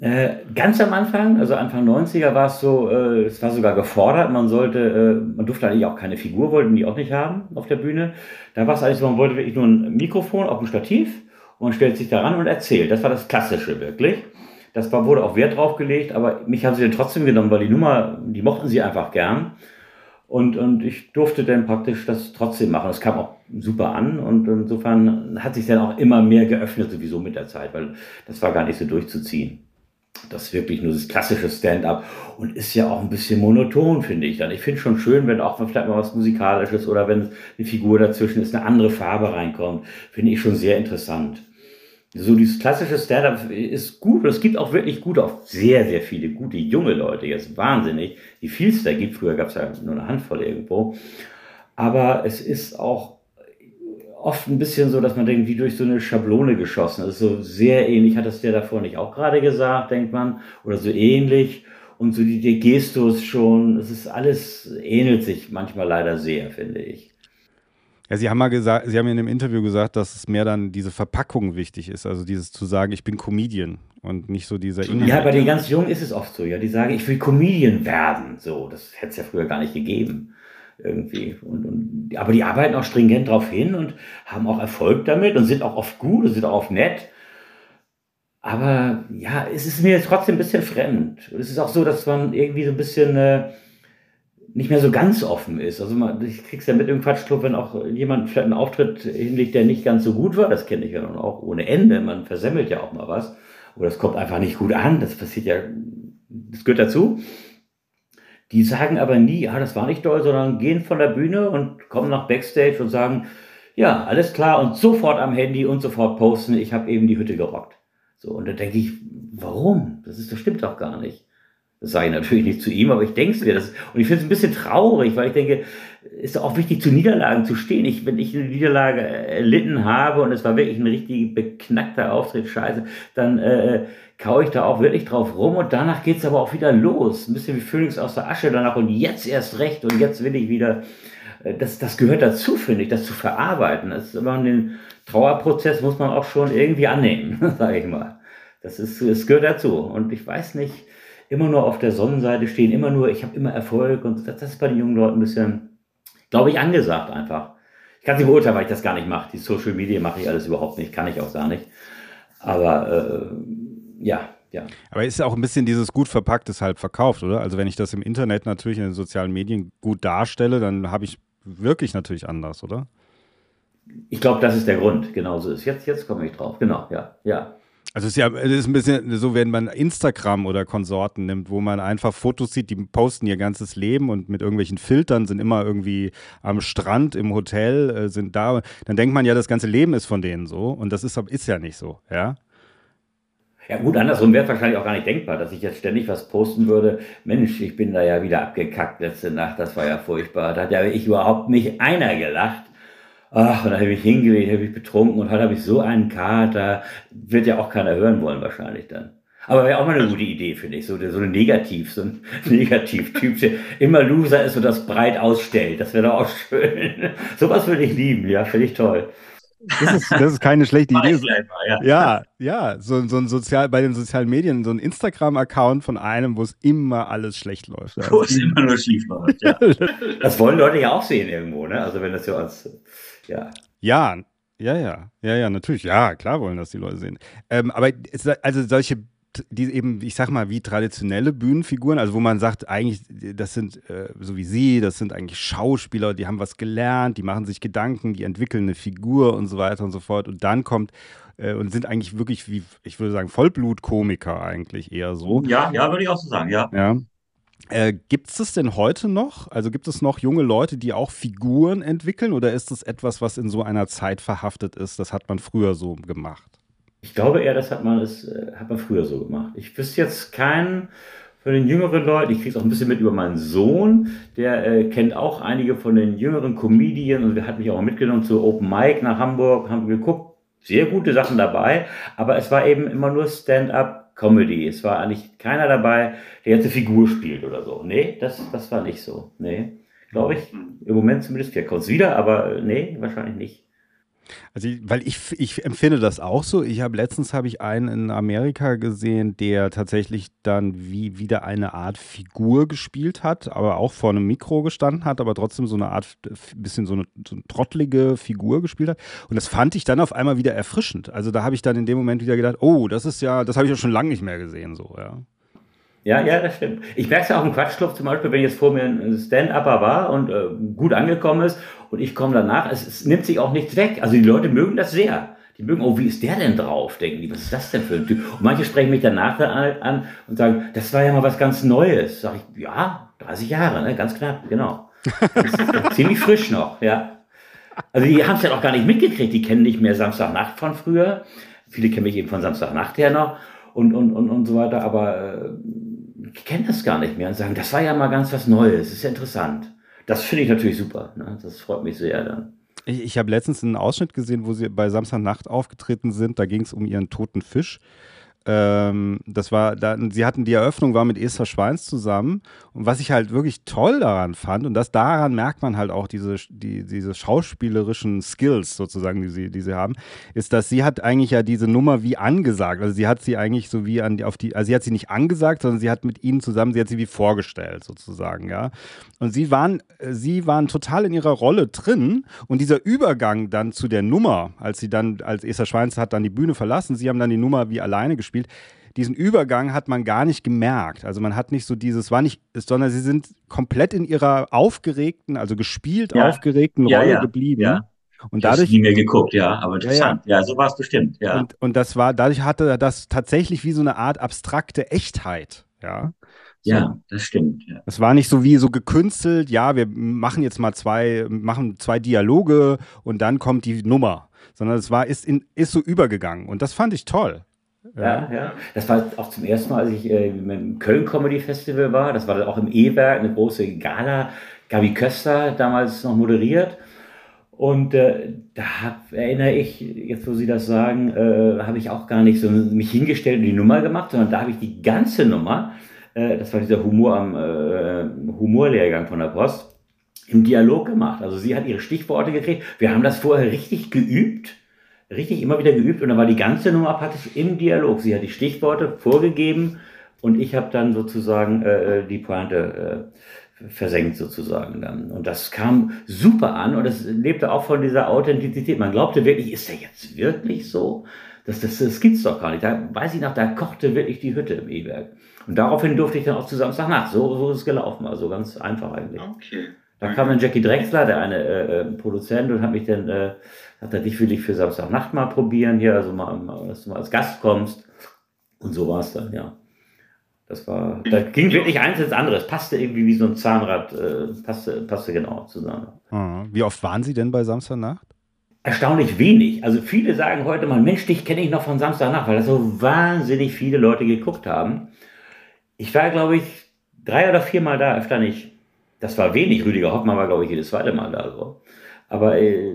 Äh, ganz am Anfang, also Anfang 90er war es so, äh, es war sogar gefordert, man sollte, äh, man durfte eigentlich auch keine Figur, wollten die auch nicht haben auf der Bühne. Da war es eigentlich so, man wollte wirklich nur ein Mikrofon auf dem Stativ und stellt sich daran und erzählt. Das war das Klassische wirklich. Das war, wurde auch Wert drauf gelegt, aber mich haben sie dann trotzdem genommen, weil die Nummer, die mochten sie einfach gern. Und, und ich durfte dann praktisch das trotzdem machen. Das kam auch super an und insofern hat sich dann auch immer mehr geöffnet sowieso mit der Zeit, weil das war gar nicht so durchzuziehen. Das ist wirklich nur das klassische Stand-up und ist ja auch ein bisschen monoton, finde ich dann. Ich finde schon schön, wenn auch vielleicht mal was Musikalisches oder wenn eine Figur dazwischen ist, eine andere Farbe reinkommt. Finde ich schon sehr interessant so dieses klassische Stand-up ist gut und es gibt auch wirklich gute, auch sehr, sehr viele gute junge Leute, jetzt wahnsinnig, wie viel es da gibt. Früher gab es ja nur eine Handvoll irgendwo. Aber es ist auch oft ein bisschen so, dass man denkt, wie durch so eine Schablone geschossen. Ist so sehr ähnlich, hat das der davor nicht auch gerade gesagt, denkt man, oder so ähnlich. Und so die, der Gestus schon, es ist alles, ähnelt sich manchmal leider sehr, finde ich. Ja, Sie haben mal gesagt, Sie haben in dem Interview gesagt, dass es mehr dann diese Verpackung wichtig ist, also dieses zu sagen, ich bin Comedian und nicht so dieser Inhalt. Ja, bei den ganz Jungen ist es oft so, ja, die sagen, ich will Comedian werden, so, das hätte es ja früher gar nicht gegeben irgendwie. Und, und, aber die arbeiten auch stringent darauf hin und haben auch Erfolg damit und sind auch oft gut und sind auch oft nett. Aber ja, es ist mir trotzdem ein bisschen fremd. Es ist auch so, dass man irgendwie so ein bisschen äh, nicht mehr so ganz offen ist. Also man, ich krieg's ja mit im Quatschclub, wenn auch jemand vielleicht einen Auftritt hinlegt, der nicht ganz so gut war. Das kenne ich ja nun auch ohne Ende. Man versemmelt ja auch mal was. Oder es kommt einfach nicht gut an. Das passiert ja, das gehört dazu. Die sagen aber nie, ja, das war nicht toll, sondern gehen von der Bühne und kommen nach Backstage und sagen, ja, alles klar und sofort am Handy und sofort posten, ich habe eben die Hütte gerockt. So, und da denke ich, warum? Das ist, das stimmt doch gar nicht. Das sage ich natürlich nicht zu ihm, aber ich denke es mir. Das, und ich finde es ein bisschen traurig, weil ich denke, es ist auch wichtig, zu Niederlagen zu stehen. Ich, wenn ich eine Niederlage erlitten habe und es war wirklich ein richtig beknackter Auftritt, scheiße, dann äh, kaue ich da auch wirklich drauf rum und danach geht's aber auch wieder los. Ein bisschen wie Phoenix aus der Asche danach und jetzt erst recht und jetzt will ich wieder. Äh, das, das gehört dazu, finde ich, das zu verarbeiten. Das ist aber den Trauerprozess muss man auch schon irgendwie annehmen, sage ich mal. Das ist, es gehört dazu. Und ich weiß nicht, immer nur auf der Sonnenseite stehen, immer nur, ich habe immer Erfolg und das, das ist bei den jungen Leuten ein bisschen, glaube ich, angesagt einfach. Ich kann sie beurteilen, weil ich das gar nicht mache. Die Social Media mache ich alles überhaupt nicht, kann ich auch gar nicht. Aber äh, ja, ja. Aber ist ja auch ein bisschen dieses gut verpacktes halt verkauft, oder? Also wenn ich das im Internet natürlich in den sozialen Medien gut darstelle, dann habe ich wirklich natürlich anders, oder? Ich glaube, das ist der Grund. Genauso ist. Jetzt, jetzt komme ich drauf. Genau, ja, ja. Also es ist ja es ist ein bisschen so, wenn man Instagram oder Konsorten nimmt, wo man einfach Fotos sieht, die posten ihr ganzes Leben und mit irgendwelchen Filtern sind immer irgendwie am Strand, im Hotel, äh, sind da. Dann denkt man ja, das ganze Leben ist von denen so und das ist, ist ja nicht so, ja. Ja gut, andersrum wäre wahrscheinlich auch gar nicht denkbar, dass ich jetzt ständig was posten würde. Mensch, ich bin da ja wieder abgekackt letzte Nacht, das war ja furchtbar. Da hat ja ich überhaupt nicht einer gelacht. Ach, und dann habe ich hingelegt, habe ich betrunken und heute habe ich so einen Kater. Wird ja auch keiner hören wollen wahrscheinlich dann. Aber wäre auch mal eine gute Idee, finde ich. So, so eine Negativ, so ein Negativ-Typ, der immer Loser ist und das breit ausstellt. Das wäre doch auch schön. Sowas würde ich lieben, ja, finde ich toll. Das ist, das ist keine schlechte Idee. ja. ja, ja, so, so ein sozial, bei den sozialen Medien, so ein Instagram-Account von einem, wo es immer alles schlecht läuft. Wo es immer nur schief läuft, ja. das wollen Leute ja auch sehen irgendwo, ne? Also wenn das so als, ja. Ja, ja, ja, ja, ja, natürlich. Ja, klar wollen das die Leute sehen. Ähm, aber es, also solche die eben, ich sag mal, wie traditionelle Bühnenfiguren, also wo man sagt, eigentlich, das sind, äh, so wie sie, das sind eigentlich Schauspieler, die haben was gelernt, die machen sich Gedanken, die entwickeln eine Figur und so weiter und so fort. Und dann kommt äh, und sind eigentlich wirklich wie, ich würde sagen, Vollblutkomiker eigentlich eher so. Ja, ja, würde ich auch so sagen, ja. Ja. Äh, gibt es das denn heute noch? Also gibt es noch junge Leute, die auch Figuren entwickeln oder ist das etwas, was in so einer Zeit verhaftet ist? Das hat man früher so gemacht. Ich glaube eher, das hat man, das äh, hat man früher so gemacht. Ich wüsste jetzt keinen von den jüngeren Leuten, ich kriege es auch ein bisschen mit über meinen Sohn, der äh, kennt auch einige von den jüngeren Comedian und der hat mich auch mitgenommen zu Open Mic nach Hamburg, haben geguckt, sehr gute Sachen dabei, aber es war eben immer nur Stand-up Comedy. Es war eigentlich keiner dabei, der jetzt eine Figur spielt oder so. Nee, das, das war nicht so. Nee, glaube ich. Im Moment zumindest. Vielleicht kommt wieder, aber äh, nee, wahrscheinlich nicht. Also, weil ich, ich empfinde das auch so. Ich habe letztens habe ich einen in Amerika gesehen, der tatsächlich dann wie wieder eine Art Figur gespielt hat, aber auch vor einem Mikro gestanden hat, aber trotzdem so eine Art bisschen so eine, so eine trottlige Figur gespielt hat. Und das fand ich dann auf einmal wieder erfrischend. Also da habe ich dann in dem Moment wieder gedacht, oh, das ist ja, das habe ich ja schon lange nicht mehr gesehen, so ja. Ja, ja, das stimmt. Ich merke es ja auch im Quatschclub zum Beispiel, wenn jetzt vor mir ein Stand-Upper war und äh, gut angekommen ist und ich komme danach, es, es, nimmt sich auch nichts weg. Also die Leute mögen das sehr. Die mögen, oh, wie ist der denn drauf? Denken die, was ist das denn für ein Typ? Und manche sprechen mich danach an und sagen, das war ja mal was ganz Neues. Sag ich, ja, 30 Jahre, ne? ganz knapp, genau. ziemlich frisch noch, ja. Also die haben es ja auch gar nicht mitgekriegt. Die kennen nicht mehr Samstagnacht von früher. Viele kennen mich eben von Samstagnacht her noch und, und, und, und so weiter. Aber äh, kennen das gar nicht mehr und sagen, das war ja mal ganz was Neues, das ist ja interessant. Das finde ich natürlich super. Ne? Das freut mich sehr dann. Ich, ich habe letztens einen Ausschnitt gesehen, wo sie bei Samstagnacht aufgetreten sind. Da ging es um ihren toten Fisch. Ähm, das war, da, sie hatten die Eröffnung war mit Esther Schweins zusammen. Und was ich halt wirklich toll daran fand und das daran merkt man halt auch diese, die, diese schauspielerischen Skills sozusagen, die sie, die sie haben, ist, dass sie hat eigentlich ja diese Nummer wie angesagt, also sie hat sie eigentlich so wie an die, auf die, also sie hat sie nicht angesagt, sondern sie hat mit ihnen zusammen, sie hat sie wie vorgestellt sozusagen, ja. Und sie waren, sie waren total in ihrer Rolle drin. Und dieser Übergang dann zu der Nummer, als sie dann, als Esther Schweins hat dann die Bühne verlassen, sie haben dann die Nummer wie alleine gespielt gespielt. Diesen Übergang hat man gar nicht gemerkt. Also man hat nicht so dieses, war nicht, sondern sie sind komplett in ihrer aufgeregten, also gespielt ja. aufgeregten ja, Rolle ja. geblieben. Ja. Und dadurch. Ich nie mehr geguckt, ja, aber interessant. Ja, ja. so war es bestimmt, ja. Und, und das war, dadurch hatte das tatsächlich wie so eine Art abstrakte Echtheit, ja. So. Ja, das stimmt. Ja. Es war nicht so wie so gekünstelt, ja, wir machen jetzt mal zwei, machen zwei Dialoge und dann kommt die Nummer, sondern es war, ist, in, ist so übergegangen und das fand ich toll. Ja, ja. Das war auch zum ersten Mal, als ich äh, im Köln Comedy Festival war. Das war dann auch im E-Werk, eine große Gala. Gabi Köster damals noch moderiert. Und äh, da hab, erinnere ich, jetzt wo Sie das sagen, äh, habe ich auch gar nicht so mich hingestellt und die Nummer gemacht, sondern da habe ich die ganze Nummer, äh, das war dieser Humor am äh, Humorlehrgang von der Post, im Dialog gemacht. Also sie hat ihre Stichworte gekriegt. Wir haben das vorher richtig geübt richtig immer wieder geübt und dann war die ganze Nummer praktisch im Dialog. Sie hat die Stichworte vorgegeben und ich habe dann sozusagen äh, äh, die Pointe äh, versenkt sozusagen dann. Und das kam super an und es lebte auch von dieser Authentizität. Man glaubte wirklich, ist der jetzt wirklich so? Das, das, das gibt's doch gar nicht. Da weiß ich noch, da kochte wirklich die Hütte im E-Werk. Und daraufhin durfte ich dann auch zu Samstagnacht. So, so ist es gelaufen. Also ganz einfach eigentlich. Okay. Da kam dann Jackie Drexler, der eine äh, äh Produzent, und hat mich dann äh, hat er dich will ich für Samstagnacht mal probieren hier, also mal, dass du mal als Gast kommst. Und so war es dann, ja. Das war, da ging wirklich eins ins andere. Es passte irgendwie wie so ein Zahnrad, äh, passte, passte genau zusammen. Ah, wie oft waren Sie denn bei Samstagnacht? Erstaunlich wenig. Also viele sagen heute mal, Mensch, dich kenne ich noch von Samstagnacht, weil das so wahnsinnig viele Leute geguckt haben. Ich war, glaube ich, drei oder viermal da, öfter nicht. Das war wenig. Rüdiger Hoffmann war, glaube ich, jedes zweite Mal da. So. Aber äh,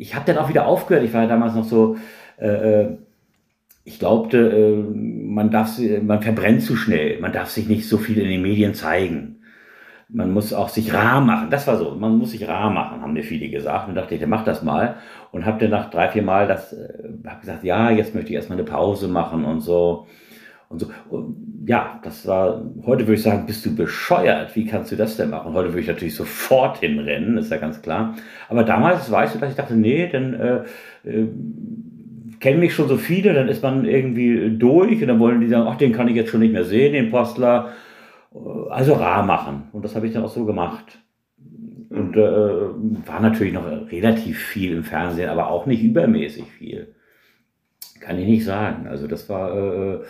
ich habe dann auch wieder aufgehört. Ich war ja damals noch so, äh, äh ich glaubte, äh, man darf, man verbrennt zu schnell, man darf sich nicht so viel in den Medien zeigen. man muss auch sich rar machen. Das war so, man muss sich rar machen, haben mir viele gesagt. Und dachte ich, mach das mal. Und habe dann nach drei, vier Mal das, äh, hab gesagt, ja, jetzt möchte ich erstmal eine Pause machen und so. Und so. Und ja, das war, heute würde ich sagen, bist du bescheuert? Wie kannst du das denn machen? Heute würde ich natürlich sofort hinrennen, ist ja ganz klar. Aber damals weißt du, dass ich dachte, nee, dann äh, äh, kennen mich schon so viele, dann ist man irgendwie durch und dann wollen die sagen, ach, den kann ich jetzt schon nicht mehr sehen, den Postler also rar machen. Und das habe ich dann auch so gemacht. Und äh, war natürlich noch relativ viel im Fernsehen, aber auch nicht übermäßig viel. Kann ich nicht sagen. Also das war. Äh,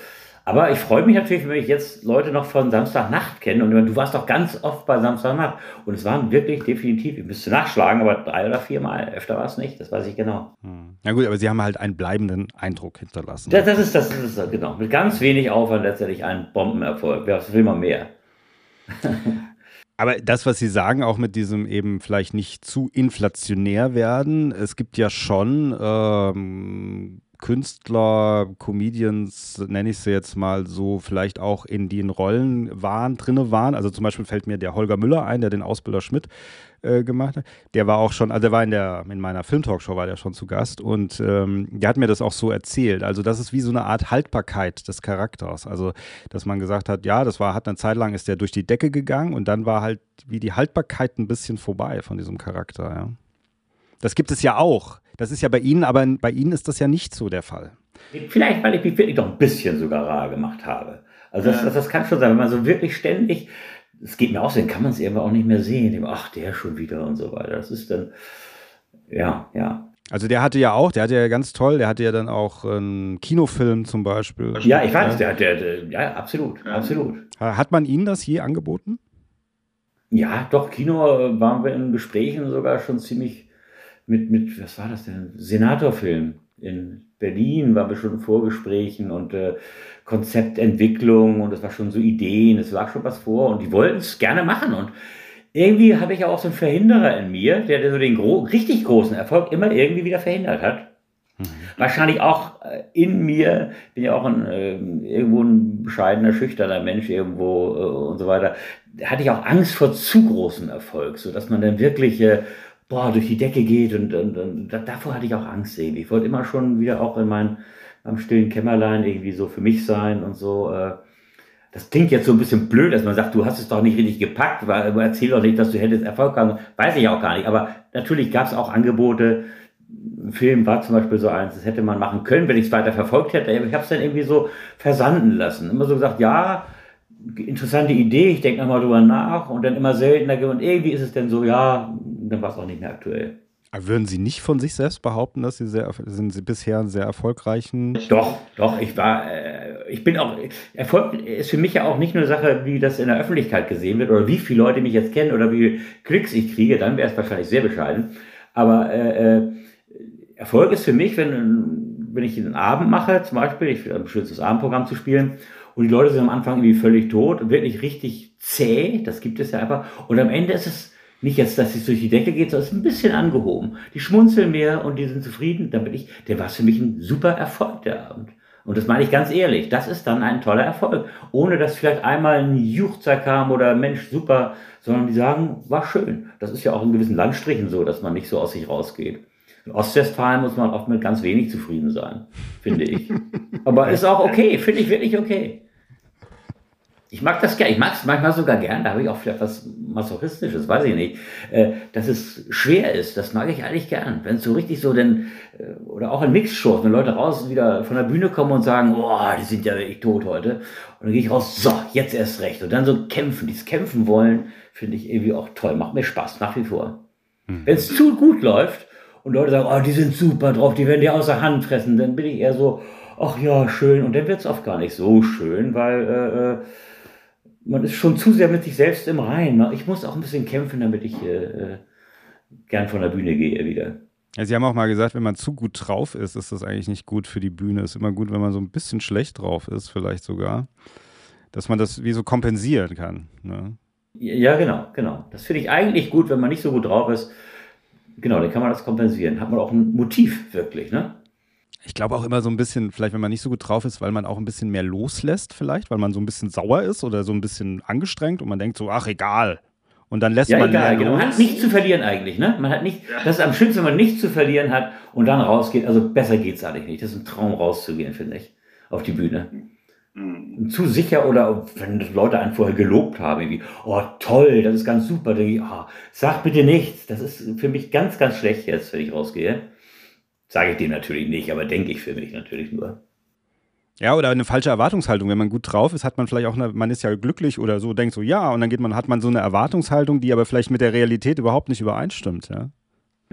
aber ich freue mich natürlich, wenn ich jetzt Leute noch von Samstagnacht kenne. Und du warst doch ganz oft bei Samstagnacht. Und es waren wirklich definitiv, ich müsste nachschlagen, aber drei oder vier Mal. Öfter war es nicht, das weiß ich genau. Hm. Na gut, aber sie haben halt einen bleibenden Eindruck hinterlassen. Das, das, ist, das ist genau. Mit ganz wenig Aufwand letztendlich ein Bombenerfolg. Was will man mehr? Aber das, was Sie sagen, auch mit diesem eben vielleicht nicht zu inflationär werden, es gibt ja schon ähm, Künstler, Comedians, nenne ich sie jetzt mal so, vielleicht auch in den Rollen waren, drinne waren. Also zum Beispiel fällt mir der Holger Müller ein, der den Ausbilder Schmidt äh, gemacht hat. Der war auch schon, also der war in der, in meiner Filmtalkshow war der schon zu Gast und ähm, der hat mir das auch so erzählt. Also das ist wie so eine Art Haltbarkeit des Charakters. Also, dass man gesagt hat, ja, das war, hat eine Zeit lang ist der durch die Decke gegangen und dann war halt wie die Haltbarkeit ein bisschen vorbei von diesem Charakter, ja. Das gibt es ja auch. Das ist ja bei Ihnen, aber bei Ihnen ist das ja nicht so der Fall. Vielleicht, weil ich mich wirklich doch ein bisschen sogar rar gemacht habe. Also das, das, das kann schon sein, wenn man so wirklich ständig, es geht mir auch so, dann kann man es irgendwann auch nicht mehr sehen. Ach, der schon wieder und so weiter. Das ist dann, ja, ja. Also der hatte ja auch, der hatte ja ganz toll, der hatte ja dann auch einen Kinofilm zum Beispiel. Ja, ich weiß, der hat, der, der, ja, absolut, absolut. Hat man Ihnen das je angeboten? Ja, doch, Kino waren wir in Gesprächen sogar schon ziemlich mit, mit, was war das denn? Senatorfilm in Berlin waren wir schon in Vorgesprächen und äh, Konzeptentwicklung und es war schon so Ideen, es lag schon was vor und die wollten es gerne machen und irgendwie habe ich auch so einen Verhinderer in mir, der, so den gro richtig großen Erfolg immer irgendwie wieder verhindert hat. Mhm. Wahrscheinlich auch äh, in mir, bin ja auch ein, äh, irgendwo ein bescheidener, schüchterner Mensch irgendwo äh, und so weiter, hatte ich auch Angst vor zu großem Erfolg, so dass man dann wirklich äh, boah, durch die Decke geht und, und, und davor hatte ich auch Angst irgendwie. Ich wollte immer schon wieder auch in mein, am stillen Kämmerlein irgendwie so für mich sein und so. Äh, das klingt jetzt so ein bisschen blöd, dass man sagt, du hast es doch nicht richtig gepackt, weil erzähl doch nicht, dass du hättest Erfolg haben. Weiß ich auch gar nicht. Aber natürlich gab es auch Angebote. Ein Film war zum Beispiel so eins, das hätte man machen können, wenn ich es weiter verfolgt hätte. Ich habe es dann irgendwie so versanden lassen. Immer so gesagt, ja, interessante Idee, ich denke nochmal drüber nach und dann immer seltener und irgendwie ist es dann so, ja, dann war es auch nicht mehr aktuell. Aber würden Sie nicht von sich selbst behaupten, dass Sie sehr, sind Sie bisher sehr erfolgreichen? Doch, doch, ich war, äh, ich bin auch, Erfolg ist für mich ja auch nicht nur eine Sache, wie das in der Öffentlichkeit gesehen wird oder wie viele Leute mich jetzt kennen oder wie Klicks ich kriege, dann wäre es wahrscheinlich sehr bescheiden. Aber äh, äh, Erfolg ist für mich, wenn, wenn ich einen Abend mache, zum Beispiel, ich will ein bestimmtes Abendprogramm zu spielen und die Leute sind am Anfang irgendwie völlig tot und wirklich richtig zäh, das gibt es ja einfach. Und am Ende ist es nicht jetzt, dass es durch die Decke geht, sondern es ist ein bisschen angehoben. Die schmunzeln mehr und die sind zufrieden. Dann bin ich, der war für mich ein super Erfolg, der Abend. Und das meine ich ganz ehrlich. Das ist dann ein toller Erfolg. Ohne dass vielleicht einmal ein Juchzer kam oder Mensch, super, sondern die sagen, war schön. Das ist ja auch in gewissen Landstrichen so, dass man nicht so aus sich rausgeht. In Ostwestfalen muss man oft mit ganz wenig zufrieden sein, finde ich. Aber ist auch okay, finde ich wirklich okay. Ich mag das gerne, ich mag es manchmal sogar gern, da habe ich auch vielleicht was Masochistisches, weiß ich nicht, äh, dass es schwer ist, das mag ich eigentlich gern. Wenn es so richtig so denn, äh, oder auch in Mixshows, wenn Leute raus wieder von der Bühne kommen und sagen, boah, die sind ja wirklich tot heute. Und dann gehe ich raus, so, jetzt erst recht. Und dann so kämpfen, dieses Kämpfen wollen, finde ich irgendwie auch toll, macht mir Spaß, nach wie vor. Hm. Wenn es zu gut läuft und Leute sagen, oh, die sind super drauf, die werden die außer Hand fressen, dann bin ich eher so, ach ja, schön. Und dann wird es oft gar nicht so schön, weil, äh, äh man ist schon zu sehr mit sich selbst im Reinen. Ne? Ich muss auch ein bisschen kämpfen, damit ich äh, gern von der Bühne gehe wieder. Ja, Sie haben auch mal gesagt, wenn man zu gut drauf ist, ist das eigentlich nicht gut für die Bühne. Es ist immer gut, wenn man so ein bisschen schlecht drauf ist, vielleicht sogar, dass man das wie so kompensieren kann. Ne? Ja, genau, genau. Das finde ich eigentlich gut, wenn man nicht so gut drauf ist. Genau, dann kann man das kompensieren. Hat man auch ein Motiv wirklich, ne? Ich glaube auch immer so ein bisschen, vielleicht wenn man nicht so gut drauf ist, weil man auch ein bisschen mehr loslässt, vielleicht, weil man so ein bisschen sauer ist oder so ein bisschen angestrengt und man denkt so, ach egal. und dann lässt ja, man egal, genau. Man hat nichts zu verlieren eigentlich, ne? Man hat nicht, das ist am schönsten, wenn man nichts zu verlieren hat und dann rausgeht. Also besser geht's eigentlich nicht. Das ist ein Traum rauszugehen, finde ich, auf die Bühne. Mhm. Zu sicher oder wenn Leute einen vorher gelobt haben, irgendwie, oh toll, das ist ganz super, denke ich, oh, sag bitte nichts. Das ist für mich ganz, ganz schlecht jetzt, wenn ich rausgehe. Sage ich dem natürlich nicht, aber denke ich für mich natürlich nur. Ja, oder eine falsche Erwartungshaltung. Wenn man gut drauf ist, hat man vielleicht auch eine, man ist ja glücklich oder so, denkt so, ja, und dann geht man, hat man so eine Erwartungshaltung, die aber vielleicht mit der Realität überhaupt nicht übereinstimmt, ja.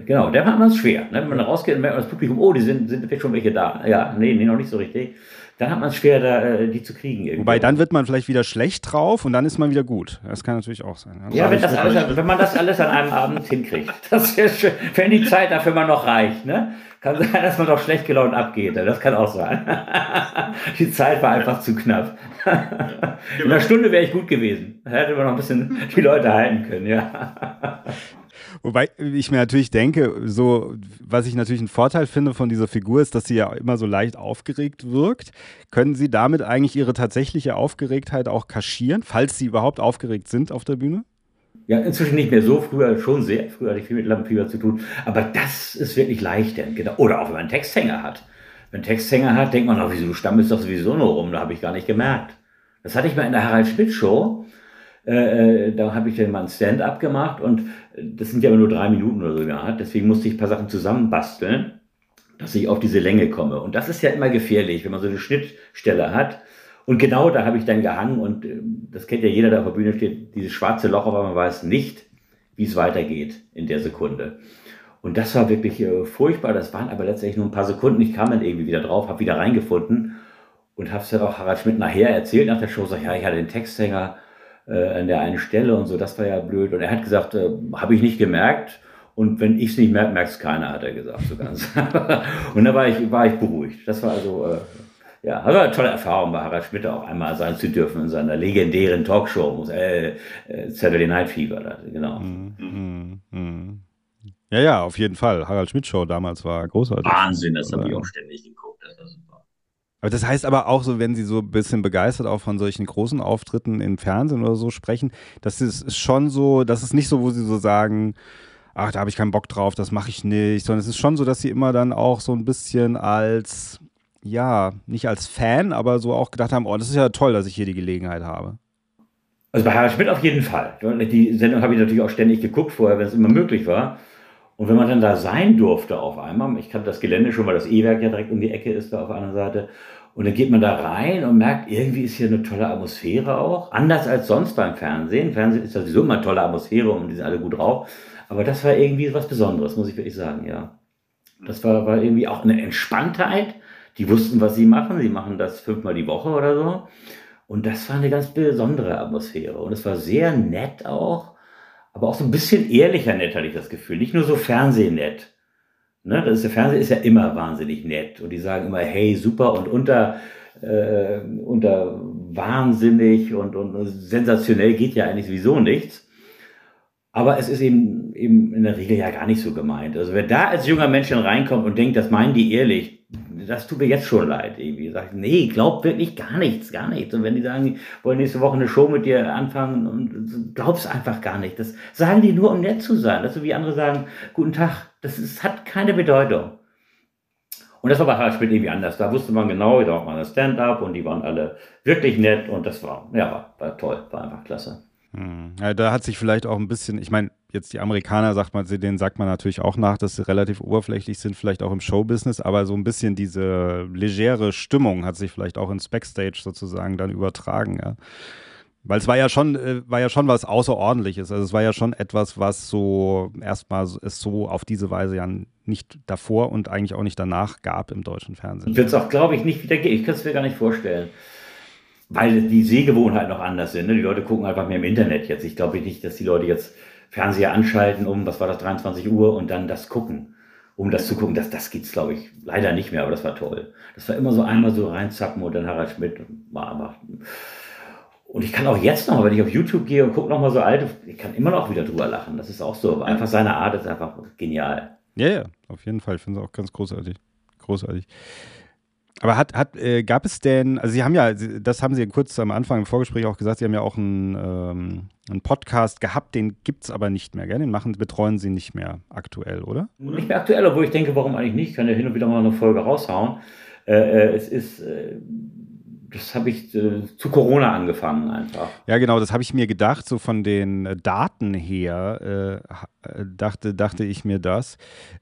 Genau, der hat man es schwer. Ne? Wenn man rausgeht merkt das Publikum, oh, die sind, sind vielleicht schon welche da. Ja, nee, nee, noch nicht so richtig. Dann hat man es schwer, da, äh, die zu kriegen. Irgendwie. Wobei dann wird man vielleicht wieder schlecht drauf und dann ist man wieder gut. Das kann natürlich auch sein. Ja, ja wenn, das alles, wenn man das alles an einem Abend hinkriegt. Das wäre schön, wenn die Zeit dafür mal noch reicht. Ne? Kann sein, dass man doch schlecht gelaunt abgeht. Das kann auch sein. Die Zeit war einfach zu knapp. In einer Stunde wäre ich gut gewesen. Da hätte man noch ein bisschen die Leute halten können, ja. Wobei ich mir natürlich denke, so, was ich natürlich einen Vorteil finde von dieser Figur ist, dass sie ja immer so leicht aufgeregt wirkt. Können Sie damit eigentlich Ihre tatsächliche Aufgeregtheit auch kaschieren, falls Sie überhaupt aufgeregt sind auf der Bühne? Ja, inzwischen nicht mehr so, früher schon sehr. Früher hatte ich viel mit Lampenfieber zu tun. Aber das ist wirklich leichter. Genau. Oder auch wenn man einen Texthänger hat. Wenn man einen Texthänger hat, denkt man, oh, wieso, du stammelst doch sowieso nur rum, da habe ich gar nicht gemerkt. Das hatte ich mal in der Harald Schmidt Show. Äh, äh da habe ich dann mal ein Stand-up gemacht und das sind ja aber nur drei Minuten oder so ja. Deswegen musste ich ein paar Sachen zusammenbasteln, dass ich auf diese Länge komme. Und das ist ja immer gefährlich, wenn man so eine Schnittstelle hat und genau da habe ich dann gehangen und äh, das kennt ja jeder, der auf der Bühne steht, dieses schwarze Loch, aber man weiß nicht, wie es weitergeht in der Sekunde. Und das war wirklich äh, furchtbar. Das waren aber letztendlich nur ein paar Sekunden. Ich kam dann irgendwie wieder drauf, habe wieder reingefunden und habe es dann auch Harald Schmidt nachher erzählt nach der Show. Sag, ja, ich hatte den Texthänger äh, an der einen Stelle und so, das war ja blöd. Und er hat gesagt, äh, habe ich nicht gemerkt. Und wenn ich es nicht merke, merkt es keiner, hat er gesagt. So ganz. und da war ich, war ich beruhigt. Das war also äh, ja, also eine tolle Erfahrung bei Harald Schmidt auch einmal sein zu dürfen in seiner legendären Talkshow, äh, äh, Saturday Night Fever, da, genau. Mm, mm, mm. Ja, ja, auf jeden Fall. Harald Schmidt Show damals war großartig. Wahnsinn, das habe ich auch ständig geguckt. Aber das heißt aber auch so, wenn Sie so ein bisschen begeistert auch von solchen großen Auftritten im Fernsehen oder so sprechen, das ist schon so, das ist nicht so, wo Sie so sagen, ach, da habe ich keinen Bock drauf, das mache ich nicht, sondern es ist schon so, dass Sie immer dann auch so ein bisschen als ja, nicht als Fan, aber so auch gedacht haben, oh, das ist ja toll, dass ich hier die Gelegenheit habe. Also bei Harald Schmidt auf jeden Fall. Die Sendung habe ich natürlich auch ständig geguckt vorher, wenn es immer möglich war. Und wenn man dann da sein durfte auf einmal, ich kannte das Gelände schon, weil das E-Werk ja direkt um die Ecke ist da auf der anderen Seite. Und dann geht man da rein und merkt, irgendwie ist hier eine tolle Atmosphäre auch. Anders als sonst beim Fernsehen. Fernsehen ist ja sowieso immer tolle Atmosphäre und die sind alle gut drauf. Aber das war irgendwie was Besonderes, muss ich wirklich sagen, ja. Das war, war irgendwie auch eine Entspanntheit die wussten, was sie machen. Sie machen das fünfmal die Woche oder so. Und das war eine ganz besondere Atmosphäre. Und es war sehr nett auch, aber auch so ein bisschen ehrlicher nett, hatte ich das Gefühl. Nicht nur so fernsehnett. Ne? Das ist, der Fernseher ist ja immer wahnsinnig nett. Und die sagen immer, hey, super und unter, äh, unter wahnsinnig und, und sensationell geht ja eigentlich sowieso nichts. Aber es ist eben, eben in der Regel ja gar nicht so gemeint. Also wer da als junger Mensch reinkommt und denkt, das meinen die ehrlich, das tut mir jetzt schon leid. Irgendwie sagt, nee, glaubt wirklich gar nichts, gar nichts. Und wenn die sagen, die wollen nächste Woche eine Show mit dir anfangen und glaubst einfach gar nicht. Das sagen die nur, um nett zu sein. Das ist so wie andere sagen, guten Tag. Das ist, hat keine Bedeutung. Und das war bei Schmidt irgendwie anders. Da wusste man genau, da war man das Stand-up und die waren alle wirklich nett und das war, ja, war, war toll, war einfach klasse. Hm. Ja, da hat sich vielleicht auch ein bisschen, ich meine, jetzt die Amerikaner sagt man, denen sagt man natürlich auch nach, dass sie relativ oberflächlich sind, vielleicht auch im Showbusiness, aber so ein bisschen diese legere Stimmung hat sich vielleicht auch ins Backstage sozusagen dann übertragen, ja. Weil es war ja schon, äh, war ja schon was Außerordentliches. Also es war ja schon etwas, was so erstmal es so auf diese Weise ja nicht davor und eigentlich auch nicht danach gab im deutschen Fernsehen. Ich würde es auch, glaube ich, nicht wieder gehen. Ich kann es mir gar nicht vorstellen weil die Sehgewohnheiten noch anders sind. Ne? Die Leute gucken einfach mehr im Internet jetzt. Ich glaube nicht, dass die Leute jetzt Fernseher anschalten um, was war das, 23 Uhr und dann das gucken. Um das zu gucken, das, das gibt's, glaube ich, leider nicht mehr, aber das war toll. Das war immer so einmal so reinzappen und dann Harald Schmidt war einfach. Und ich kann auch jetzt noch, wenn ich auf YouTube gehe und gucke nochmal so alte, ich kann immer noch wieder drüber lachen. Das ist auch so. Einfach seine Art ist einfach genial. Ja, ja, auf jeden Fall. Ich finde es auch ganz großartig. Großartig. Aber hat, hat, äh, gab es denn, also Sie haben ja, das haben Sie kurz am Anfang im Vorgespräch auch gesagt, Sie haben ja auch einen, ähm, einen Podcast gehabt, den gibt es aber nicht mehr, gell? Den machen, betreuen Sie nicht mehr aktuell, oder? Nicht mehr aktuell, obwohl ich denke, warum eigentlich nicht? Ich kann ja hin und wieder mal eine Folge raushauen. Äh, äh es ist, äh, das habe ich äh, zu Corona angefangen einfach. Ja, genau, das habe ich mir gedacht, so von den Daten her äh, dachte, dachte ich mir das.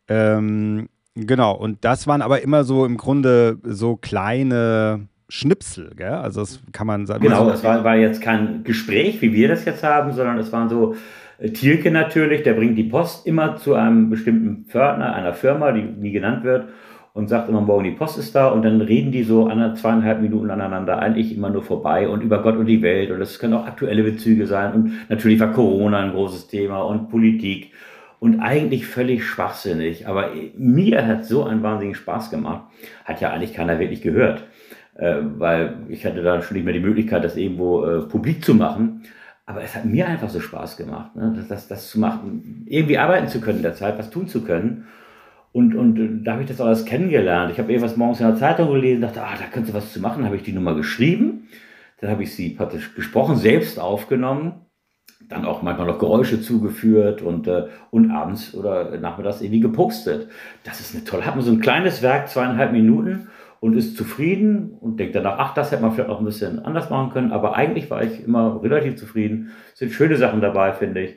Ähm, Genau, und das waren aber immer so im Grunde so kleine Schnipsel, gell? Also das kann man sagen. Genau, es war, war jetzt kein Gespräch, wie wir das jetzt haben, sondern es waren so äh, Thielke natürlich, der bringt die Post immer zu einem bestimmten Pförtner, einer Firma, die nie genannt wird, und sagt immer, morgen die Post ist da und dann reden die so an zweieinhalb Minuten aneinander eigentlich immer nur vorbei und über Gott und die Welt und das können auch aktuelle Bezüge sein und natürlich war Corona ein großes Thema und Politik und eigentlich völlig schwachsinnig. Aber mir hat so einen wahnsinnigen Spaß gemacht. Hat ja eigentlich keiner wirklich gehört. Äh, weil ich hatte da schon nicht mehr die Möglichkeit, das irgendwo äh, publik zu machen. Aber es hat mir einfach so Spaß gemacht, ne? das, das, das zu machen, irgendwie arbeiten zu können in der Zeit, was tun zu können. Und, und da habe ich das alles kennengelernt. Ich habe irgendwas morgens in der Zeitung gelesen, dachte, ah, da könntest du was zu machen, habe ich die Nummer geschrieben. Dann habe ich sie praktisch gesprochen, selbst aufgenommen dann auch manchmal noch Geräusche zugeführt und, äh, und abends oder nachmittags irgendwie gepostet. Das ist eine tolle, hat man so ein kleines Werk, zweieinhalb Minuten und ist zufrieden und denkt danach, ach, das hätte man vielleicht noch ein bisschen anders machen können, aber eigentlich war ich immer relativ zufrieden. Es sind schöne Sachen dabei, finde ich.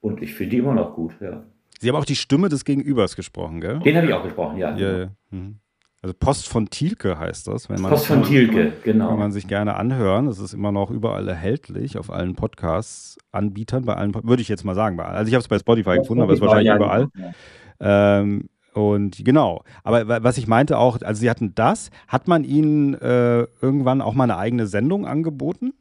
Und ich finde die immer noch gut, ja. Sie haben auch die Stimme des Gegenübers gesprochen, gell? Den habe ich auch gesprochen, ja. ja, ja. Mhm. Also Post von Thielke heißt das. Wenn man Post von Thielke, genau. Kann man sich gerne anhören. Das ist immer noch überall erhältlich, auf allen Podcasts-Anbietern, bei allen, würde ich jetzt mal sagen. Also ich habe es bei Spotify ja, gefunden, aber es ist wahrscheinlich ja, überall. Ja. Ähm, und genau, aber was ich meinte auch, also Sie hatten das, hat man Ihnen äh, irgendwann auch mal eine eigene Sendung angeboten?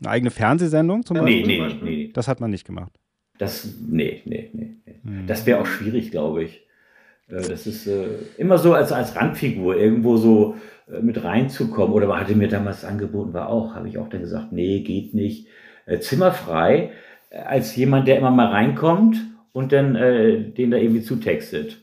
Eine eigene Fernsehsendung zum Beispiel? Nee, nee, nee. Das hat man nicht gemacht. Das, nee, nee, nee. nee. Hm. Das wäre auch schwierig, glaube ich. Äh, das ist äh, immer so als, als Randfigur irgendwo so äh, mit reinzukommen. Oder man hatte mir damals angeboten, war auch, habe ich auch dann gesagt, nee, geht nicht. Zimmerfrei, als jemand, der immer mal reinkommt und dann äh, den da irgendwie zutextet.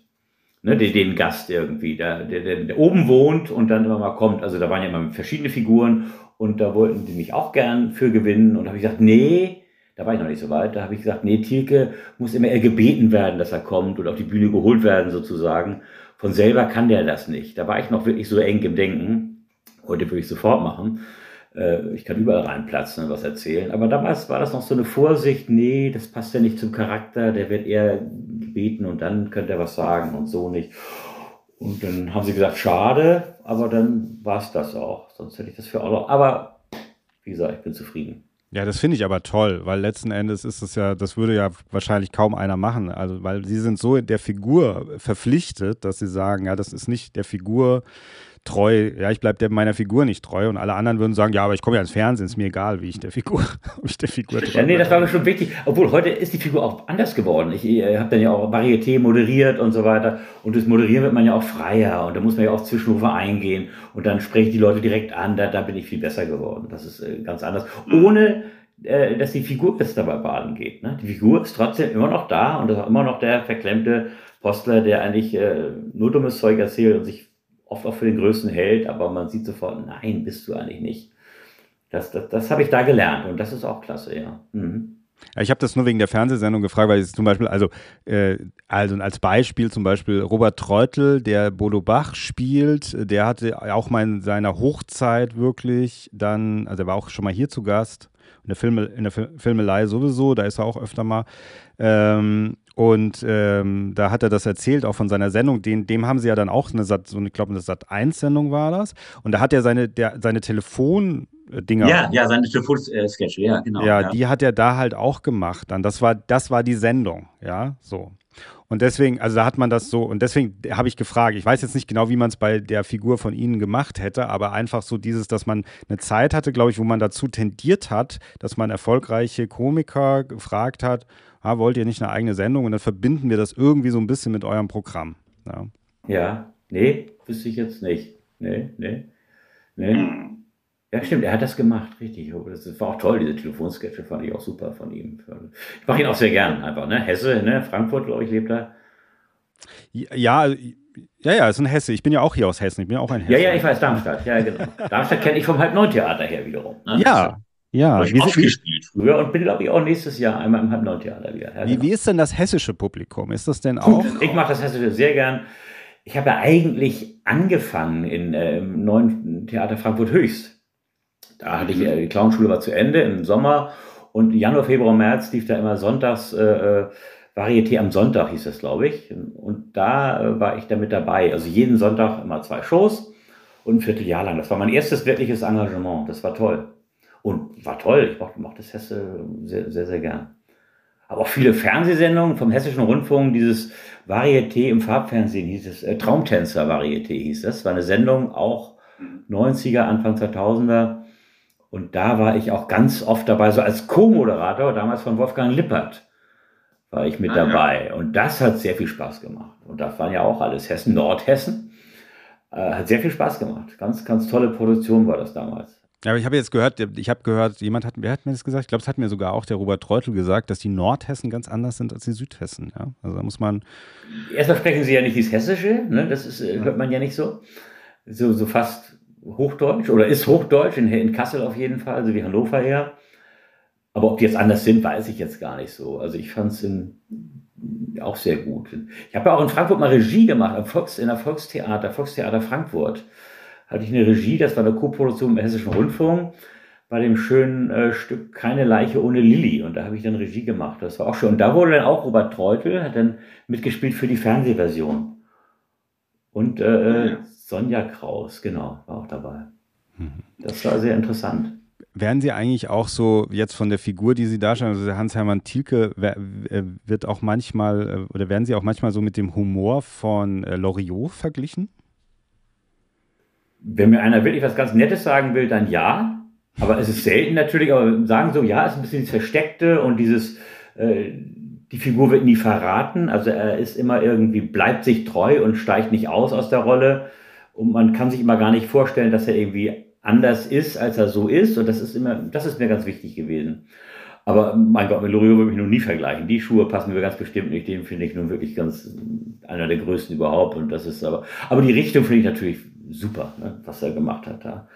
Ne, den, den Gast irgendwie, der, der, der, der oben wohnt und dann immer mal kommt. Also da waren ja immer verschiedene Figuren und da wollten die mich auch gern für gewinnen und habe ich gesagt, nee, da war ich noch nicht so weit. Da habe ich gesagt, nee, Thielke muss immer eher gebeten werden, dass er kommt und auf die Bühne geholt werden sozusagen. Von selber kann der das nicht. Da war ich noch wirklich so eng im Denken. Heute würde ich sofort machen. Äh, ich kann überall reinplatzen und was erzählen. Aber damals war das noch so eine Vorsicht, nee, das passt ja nicht zum Charakter, der wird eher gebeten und dann könnte er was sagen und so nicht. Und dann haben sie gesagt, schade, aber dann war es das auch. Sonst hätte ich das für auch. Aber wie gesagt, ich bin zufrieden. Ja, das finde ich aber toll, weil letzten Endes ist es ja, das würde ja wahrscheinlich kaum einer machen. Also, weil sie sind so der Figur verpflichtet, dass sie sagen, ja, das ist nicht der Figur treu, ja, ich bleibe meiner Figur nicht treu und alle anderen würden sagen, ja, aber ich komme ja ins Fernsehen, ist mir egal, wie ich der Figur, ob ich der Figur treu Ja, nee, das war mir schon wichtig, obwohl heute ist die Figur auch anders geworden. Ich äh, habe dann ja auch Varieté moderiert und so weiter und das Moderieren wird man ja auch freier und da muss man ja auch Zwischenrufe eingehen und dann spreche ich die Leute direkt an, da, da bin ich viel besser geworden. Das ist äh, ganz anders. Ohne äh, dass die Figur jetzt dabei baden geht. Ne? Die Figur ist trotzdem immer noch da und ist auch immer noch der verklemmte Postler, der eigentlich äh, nur dummes Zeug erzählt und sich oft auch für den Größten hält, aber man sieht sofort, nein, bist du eigentlich nicht. Das, das, das habe ich da gelernt und das ist auch klasse, ja. Mhm. Ich habe das nur wegen der Fernsehsendung gefragt, weil es zum Beispiel, also, äh, also als Beispiel zum Beispiel Robert Treutel, der Bodo Bach spielt, der hatte auch mal in seiner Hochzeit wirklich dann, also er war auch schon mal hier zu Gast, in der, Filme, in der Filmelei sowieso, da ist er auch öfter mal. Ähm, und ähm, da hat er das erzählt, auch von seiner Sendung. Den, dem haben sie ja dann auch eine Sat, so eine, ich glaube, eine Sat-1-Sendung war das. Und da hat er seine, der, seine Telefon- Dinger. Ja, ja, seine Telefon-Sketch, ja, genau. Ja, ja, die hat er da halt auch gemacht. Dann das war, das war die Sendung, ja, so. Und deswegen, also da hat man das so, und deswegen habe ich gefragt, ich weiß jetzt nicht genau, wie man es bei der Figur von Ihnen gemacht hätte, aber einfach so dieses, dass man eine Zeit hatte, glaube ich, wo man dazu tendiert hat, dass man erfolgreiche Komiker gefragt hat, ah, wollt ihr nicht eine eigene Sendung? Und dann verbinden wir das irgendwie so ein bisschen mit eurem Programm. Ja, ja nee, wüsste ich jetzt nicht. Nee, nee, nee. Ja, stimmt, er hat das gemacht, richtig. Das war auch toll, diese Telefonsketche fand ich auch super von ihm. Ich mache ihn auch sehr gern einfach, ne? Hesse, ne? Frankfurt, glaube ich, lebt er. Ja, Ja, ja, ist ein Hesse. Ich bin ja auch hier aus Hessen. Ich bin ja auch ein Hesse. Ja, ja, ich weiß Darmstadt. Ja, genau. Darmstadt kenne ich vom Halb-Neun-Theater her wiederum. Ne? Ja, ja. Ich wie, oft gespielt früher und bin, glaube ich, auch nächstes Jahr einmal im Halb-Neun-Theater wieder. Ja, wie, genau. wie ist denn das hessische Publikum? Ist das denn auch? Ich mache das Hessische sehr gern. Ich habe ja eigentlich angefangen in, äh, im neuen Theater Frankfurt Höchst. Da hatte ich, äh, die Clownschule war zu Ende im Sommer und Januar, Februar, März lief da immer sonntags äh, äh Varieté am Sonntag hieß das, glaube ich. Und da äh, war ich da mit dabei. Also jeden Sonntag immer zwei Shows und ein Vierteljahr lang. Das war mein erstes wirkliches Engagement. Das war toll. Und war toll. Ich mochte, mochte das Hesse sehr, sehr, sehr gern. Aber auch viele Fernsehsendungen vom Hessischen Rundfunk, dieses Varieté im Farbfernsehen hieß es, äh, Traumtänzer Varieté hieß das. War eine Sendung, auch 90er, Anfang 2000er. Und da war ich auch ganz oft dabei, so als Co-Moderator, damals von Wolfgang Lippert war ich mit ah, dabei. Ja. Und das hat sehr viel Spaß gemacht. Und das waren ja auch alles Hessen, Nordhessen. Äh, hat sehr viel Spaß gemacht. Ganz, ganz tolle Produktion war das damals. Ja, aber ich habe jetzt gehört, ich habe gehört, jemand hat, wer hat mir das gesagt? Ich glaube, es hat mir sogar auch der Robert Treutel gesagt, dass die Nordhessen ganz anders sind als die Südhessen. Ja? Also da muss man. Erstmal sprechen sie ja nicht das Hessische, ne? das ist, äh, hört man ja nicht so. So, so fast Hochdeutsch oder ist Hochdeutsch, in, in Kassel auf jeden Fall, also wie Hannover her. Aber ob die jetzt anders sind, weiß ich jetzt gar nicht so. Also ich fand es auch sehr gut. Ich habe ja auch in Frankfurt mal Regie gemacht, im Volks, in der Volkstheater, Volkstheater Frankfurt. Hatte ich eine Regie, das war eine Co-Produktion im Hessischen Rundfunk, bei dem schönen äh, Stück Keine Leiche ohne Lilly. Und da habe ich dann Regie gemacht. Das war auch schön. Und da wurde dann auch Robert Treutel, hat dann mitgespielt für die Fernsehversion. Und äh, ja. Sonja Kraus, genau, war auch dabei. Mhm. Das war sehr interessant werden Sie eigentlich auch so jetzt von der Figur, die Sie darstellen, also Hans-Hermann Thielke äh, wird auch manchmal äh, oder werden Sie auch manchmal so mit dem Humor von äh, Loriot verglichen? Wenn mir einer wirklich was ganz Nettes sagen will, dann ja. Aber es ist selten natürlich, aber sagen so, ja, ist ein bisschen das Versteckte und dieses, äh, die Figur wird nie verraten. Also er ist immer irgendwie, bleibt sich treu und steigt nicht aus aus der Rolle. Und man kann sich immer gar nicht vorstellen, dass er irgendwie anders ist, als er so ist. Und das ist immer, das ist mir ganz wichtig gewesen. Aber mein Gott, mit Loriot würde ich noch nie vergleichen. Die Schuhe passen mir ganz bestimmt nicht. Den finde ich nun wirklich ganz einer der größten überhaupt. Und das ist aber, aber die Richtung finde ich natürlich super, ne, was er gemacht hat da.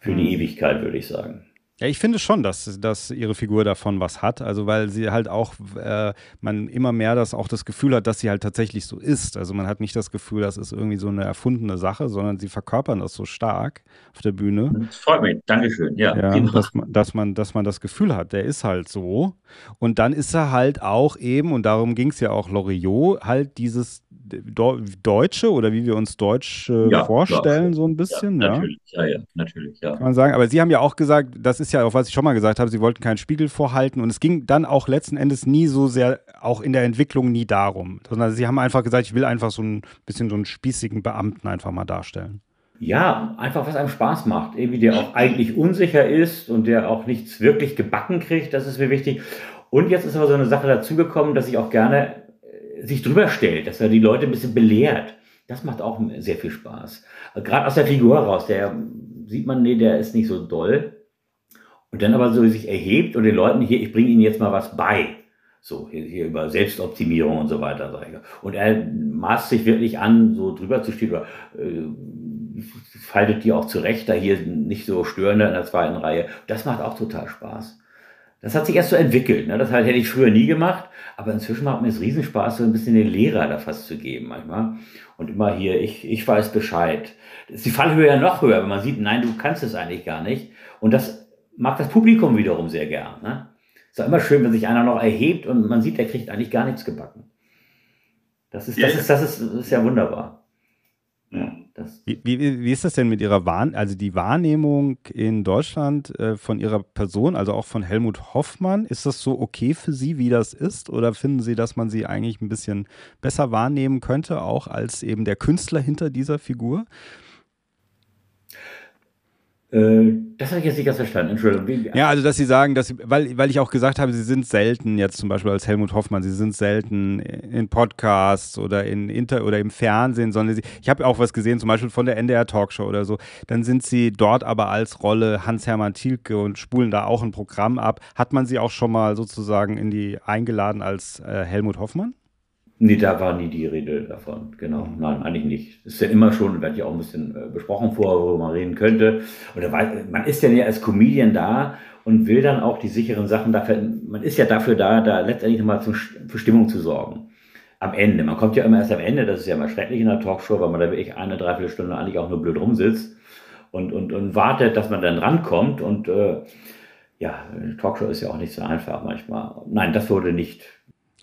Für die mhm. Ewigkeit, würde ich sagen. Ja, ich finde schon, dass, dass ihre Figur davon was hat. Also weil sie halt auch, äh, man immer mehr das auch das Gefühl hat, dass sie halt tatsächlich so ist. Also man hat nicht das Gefühl, das ist irgendwie so eine erfundene Sache, sondern sie verkörpern das so stark auf der Bühne. Das freut mich, Dankeschön. Ja, ja dass, man, dass, man, dass man das Gefühl hat, der ist halt so. Und dann ist er halt auch eben, und darum ging es ja auch Loriot, halt dieses Deutsche oder wie wir uns Deutsch äh, ja, vorstellen, klar. so ein bisschen. Ja, natürlich, ja. ja, natürlich, ja. Kann man sagen. Aber Sie haben ja auch gesagt, das ist ja auch, was ich schon mal gesagt habe, Sie wollten keinen Spiegel vorhalten und es ging dann auch letzten Endes nie so sehr, auch in der Entwicklung nie darum, sondern Sie haben einfach gesagt, ich will einfach so ein bisschen so einen spießigen Beamten einfach mal darstellen. Ja, einfach was einem Spaß macht. Irgendwie der auch eigentlich unsicher ist und der auch nichts wirklich gebacken kriegt, das ist mir wichtig. Und jetzt ist aber so eine Sache dazugekommen, dass ich auch gerne sich drüber stellt, dass er die Leute ein bisschen belehrt. Das macht auch sehr viel Spaß. Gerade aus der Figur raus, der sieht man, nee, der ist nicht so doll. Und dann aber so sich erhebt und den Leuten hier, ich bringe ihnen jetzt mal was bei. So, hier, hier über Selbstoptimierung und so weiter. Sag ich. Und er maßt sich wirklich an, so drüber zu stehen oder äh, faltet die auch zurecht, da hier nicht so störende in der zweiten Reihe. Das macht auch total Spaß. Das hat sich erst so entwickelt. Ne? Das hätte ich früher nie gemacht. Aber inzwischen macht mir es Riesenspaß, so ein bisschen den Lehrer da fast zu geben manchmal. Und immer hier, ich, ich weiß Bescheid. ist die Fallhöhe ja noch höher, wenn man sieht, nein, du kannst es eigentlich gar nicht. Und das mag das Publikum wiederum sehr gern. Ne? Ist auch immer schön, wenn sich einer noch erhebt und man sieht, der kriegt eigentlich gar nichts gebacken. Das ist, das ist, das ist, das ist ja wunderbar. Ja. Wie, wie, wie, ist das denn mit Ihrer Wahrnehmung, also die Wahrnehmung in Deutschland äh, von Ihrer Person, also auch von Helmut Hoffmann? Ist das so okay für Sie, wie das ist? Oder finden Sie, dass man sie eigentlich ein bisschen besser wahrnehmen könnte, auch als eben der Künstler hinter dieser Figur? Äh, das habe ich jetzt nicht ganz verstanden, Entschuldigung. Ja, also dass Sie sagen, dass Sie, weil, weil ich auch gesagt habe, Sie sind selten jetzt zum Beispiel als Helmut Hoffmann, Sie sind selten in Podcasts oder in Inter oder im Fernsehen, sondern Sie, ich habe auch was gesehen, zum Beispiel von der NDR Talkshow oder so. Dann sind Sie dort aber als Rolle Hans-Hermann Thielke und spulen da auch ein Programm ab. Hat man Sie auch schon mal sozusagen in die eingeladen als äh, Helmut Hoffmann? Nee, da war nie die Rede davon, genau. Mhm. Nein, eigentlich nicht. Das ist ja immer schon, wird ja auch ein bisschen äh, besprochen vorher, worüber man reden könnte. Und weiß, man ist ja nicht als Comedian da und will dann auch die sicheren Sachen dafür, man ist ja dafür da, da letztendlich nochmal für Stimmung zu sorgen. Am Ende. Man kommt ja immer erst am Ende, das ist ja immer schrecklich in der Talkshow, weil man da wirklich eine, dreiviertel Stunde eigentlich auch nur blöd rumsitzt und, und, und wartet, dass man dann rankommt und äh, ja, Talkshow ist ja auch nicht so einfach manchmal. Nein, das wurde nicht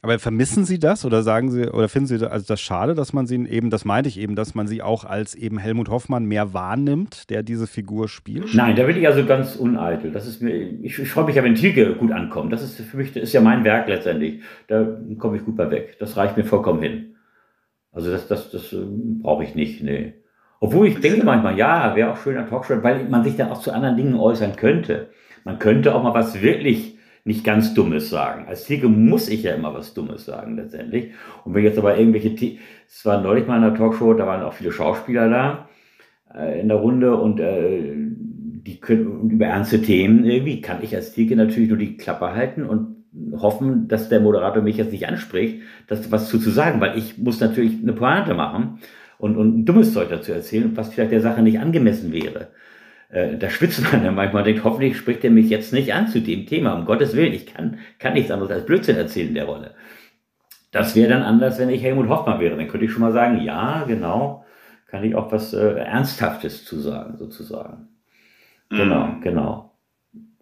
aber vermissen Sie das oder sagen Sie oder finden Sie also das schade, dass man sie eben, das meinte ich eben, dass man sie auch als eben Helmut Hoffmann mehr wahrnimmt, der diese Figur spielt? Nein, da bin ich also ganz uneitel. Das ist mir, ich, ich freue mich ja, wenn Tilke gut ankommt. Das ist für mich, das ist ja mein Werk letztendlich. Da komme ich gut bei weg. Das reicht mir vollkommen hin. Also das, das, das äh, brauche ich nicht, nee. Obwohl ich denke manchmal, ja, wäre auch schöner Talkshow, weil man sich dann auch zu anderen Dingen äußern könnte. Man könnte auch mal was wirklich nicht ganz Dummes sagen. Als Theke muss ich ja immer was Dummes sagen letztendlich. Und wenn jetzt aber irgendwelche, es war neulich mal in einer Talkshow, da waren auch viele Schauspieler da äh, in der Runde und äh, die können über ernste Themen irgendwie kann ich als Theke natürlich nur die Klappe halten und hoffen, dass der Moderator mich jetzt nicht anspricht, das was zu, zu sagen, weil ich muss natürlich eine Pointe machen und, und dummes Zeug dazu erzählen, was vielleicht der Sache nicht angemessen wäre äh, da schwitzt man dann manchmal und denkt, hoffentlich spricht er mich jetzt nicht an zu dem Thema. Um Gottes Willen, ich kann, kann nichts anderes als Blödsinn erzählen in der Rolle. Das wäre dann anders, wenn ich Helmut Hoffmann wäre. Dann könnte ich schon mal sagen, ja, genau, kann ich auch was äh, Ernsthaftes zu sagen, sozusagen. Mhm. Genau, genau.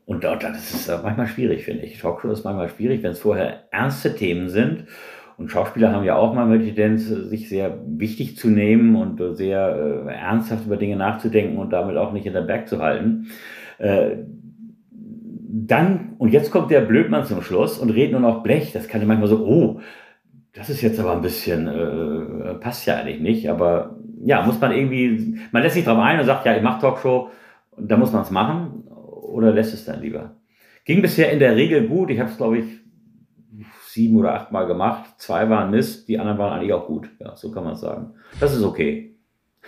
Und das ist manchmal schwierig, finde ich. Talkshow ist manchmal schwierig, wenn es vorher ernste Themen sind und Schauspieler haben ja auch mal die Tendenz, sich sehr wichtig zu nehmen und sehr äh, ernsthaft über Dinge nachzudenken und damit auch nicht in den Berg zu halten. Äh, dann, und jetzt kommt der Blödmann zum Schluss und redet nur noch Blech. Das kann ja manchmal so, oh, das ist jetzt aber ein bisschen, äh, passt ja eigentlich nicht. Aber ja, muss man irgendwie, man lässt sich drauf ein und sagt, ja, ich mache Talkshow, da muss man es machen oder lässt es dann lieber. Ging bisher in der Regel gut. Ich habe es, glaube ich, sieben oder acht Mal gemacht. Zwei waren Mist, die anderen waren eigentlich auch gut. Ja, so kann man sagen. Das ist okay.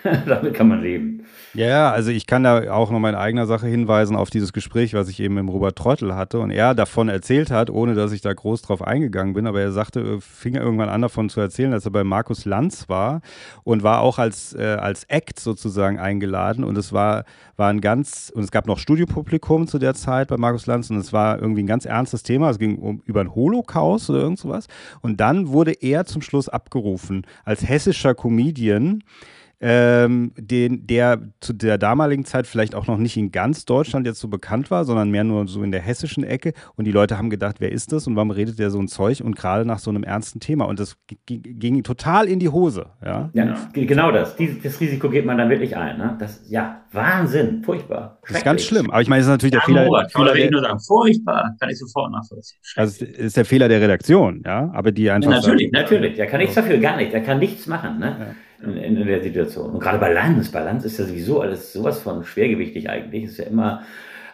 Damit kann man leben. Ja, also ich kann da auch noch mal in eigener Sache hinweisen auf dieses Gespräch, was ich eben mit Robert Trottel hatte und er davon erzählt hat, ohne dass ich da groß drauf eingegangen bin, aber er sagte, äh, fing irgendwann an davon zu erzählen, dass er bei Markus Lanz war und war auch als, äh, als Act sozusagen eingeladen und es war, war ein ganz, und es gab noch Studiopublikum zu der Zeit bei Markus Lanz und es war irgendwie ein ganz ernstes Thema, es ging um, über den Holocaust oder irgend sowas und dann wurde er zum Schluss abgerufen als hessischer Comedian, ähm, den, der zu der damaligen Zeit vielleicht auch noch nicht in ganz Deutschland jetzt so bekannt war, sondern mehr nur so in der hessischen Ecke. Und die Leute haben gedacht, wer ist das und warum redet der so ein Zeug? Und gerade nach so einem ernsten Thema. Und das ging total in die Hose. Ja, ja genau das. Dies, das Risiko geht man dann wirklich ein. Ne? Das, ja, Wahnsinn, furchtbar. Das ist ganz schlimm. Aber ich meine, es ist natürlich der Fehler. Robert, Fehler der, nur sagen, furchtbar, kann ich sofort nachvollziehen. Also ist der Fehler der Redaktion, ja, aber die einfach. Ja, natürlich, sagen, natürlich. Der kann nichts dafür, gar nicht. Der kann nichts machen. Ne? Ja in, in, der Situation. Und gerade Balance, Balance ist ja sowieso alles sowas von schwergewichtig eigentlich. Es ist ja immer,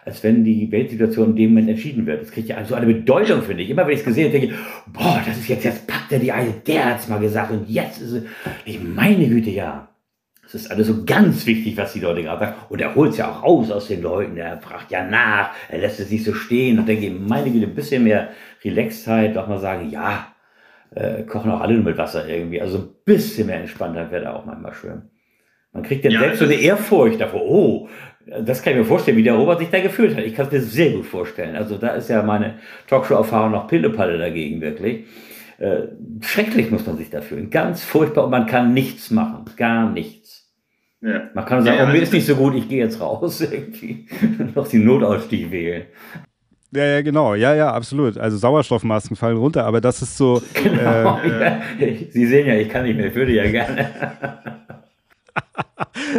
als wenn die Weltsituation in dem Moment entschieden wird. Das kriegt ja so eine Bedeutung, finde ich. Immer wenn ich es gesehen habe, denke ich, boah, das ist jetzt, jetzt packt er die Eise, der hat es mal gesagt und jetzt ist es, ich meine Güte, ja. Es ist alles so ganz wichtig, was die Leute gerade sagen. Und er holt es ja auch raus aus den Leuten. Er fragt ja nach. Er lässt es nicht so stehen. Und denke ich, meine Güte, ein bisschen mehr Relaxedheit. Doch mal sagen, ja, äh, kochen auch alle nur mit Wasser irgendwie. Also ein bisschen mehr Entspanntheit wäre da auch manchmal schön. Man kriegt dann ja, selbst so eine Ehrfurcht davor. Oh, das kann ich mir vorstellen, wie der Robert sich da gefühlt hat. Ich kann es mir sehr gut vorstellen. Also da ist ja meine Talkshow-Erfahrung noch Pillepalle dagegen wirklich. Äh, schrecklich muss man sich da fühlen. Ganz furchtbar und man kann nichts machen. Gar nichts. Ja. Man kann sagen, ja, oh, mir ist nicht so gut, ich gehe jetzt raus. Irgendwie. noch den Notausstieg wählen. Ja, ja, genau. Ja, ja, absolut. Also Sauerstoffmasken fallen runter, aber das ist so. Genau. Äh, ja. Sie sehen ja, ich kann nicht mehr, ich würde ja gerne.